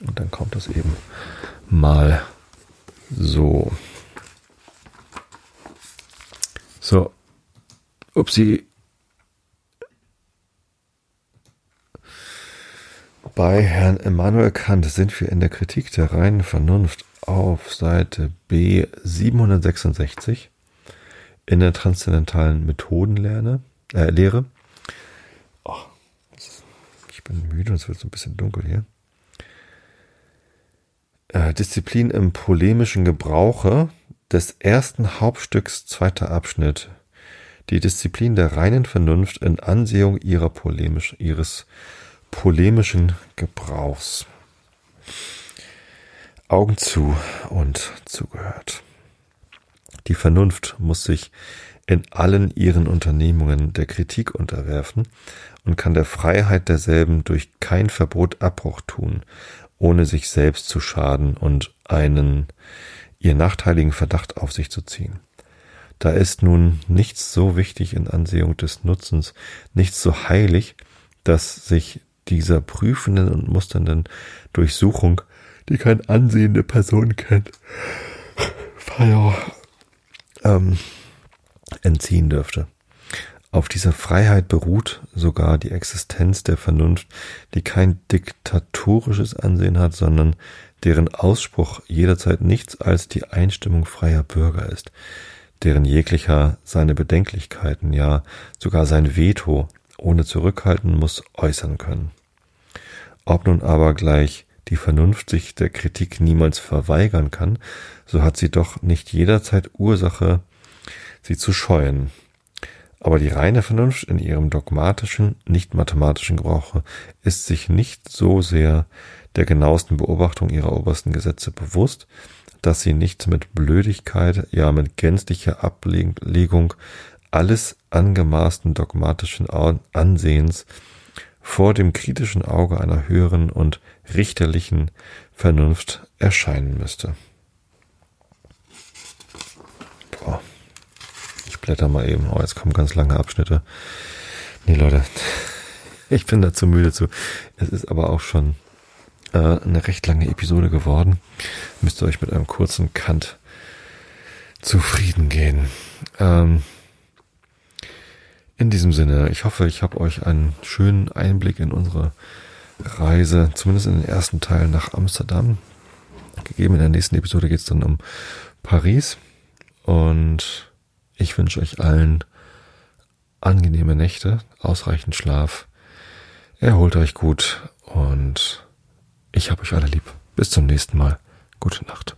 Und dann kommt das eben mal so. So. Upsi. Bei Herrn Immanuel Kant sind wir in der Kritik der reinen Vernunft auf Seite B 766 in der transzendentalen Methodenlehre. Äh, Lehre. Oh, ich bin müde und es wird so ein bisschen dunkel hier. Äh, Disziplin im polemischen Gebrauche des ersten Hauptstücks zweiter Abschnitt. Die Disziplin der reinen Vernunft in Ansehung ihrer polemisch, ihres polemischen Gebrauchs. Augen zu und zugehört. Die Vernunft muss sich in allen ihren Unternehmungen der Kritik unterwerfen und kann der Freiheit derselben durch kein Verbot Abbruch tun, ohne sich selbst zu schaden und einen ihr nachteiligen Verdacht auf sich zu ziehen. Da ist nun nichts so wichtig in Ansehung des Nutzens, nichts so heilig, dass sich dieser prüfenden und musternden Durchsuchung, die kein ansehende Person kennt, ähm, entziehen dürfte. Auf dieser Freiheit beruht sogar die Existenz der Vernunft, die kein diktatorisches Ansehen hat, sondern deren Ausspruch jederzeit nichts als die Einstimmung freier Bürger ist, deren jeglicher seine Bedenklichkeiten, ja sogar sein Veto ohne zurückhalten muss äußern können. Ob nun aber gleich die Vernunft sich der Kritik niemals verweigern kann, so hat sie doch nicht jederzeit Ursache, sie zu scheuen, aber die reine Vernunft in ihrem dogmatischen, nicht mathematischen Gebrauche ist sich nicht so sehr der genauesten Beobachtung ihrer obersten Gesetze bewusst, dass sie nicht mit Blödigkeit, ja mit gänzlicher Ablegung alles angemaßten dogmatischen Ansehens vor dem kritischen Auge einer höheren und richterlichen Vernunft erscheinen müsste. Blätter mal eben. Oh, jetzt kommen ganz lange Abschnitte. Nee, Leute, <laughs> ich bin dazu müde zu. Es ist aber auch schon äh, eine recht lange Episode geworden. Müsst ihr euch mit einem kurzen Kant zufrieden gehen. Ähm, in diesem Sinne, ich hoffe, ich habe euch einen schönen Einblick in unsere Reise, zumindest in den ersten Teil nach Amsterdam gegeben. In der nächsten Episode geht es dann um Paris. Und ich wünsche euch allen angenehme Nächte, ausreichend Schlaf. Erholt euch gut und ich habe euch alle lieb. Bis zum nächsten Mal. Gute Nacht.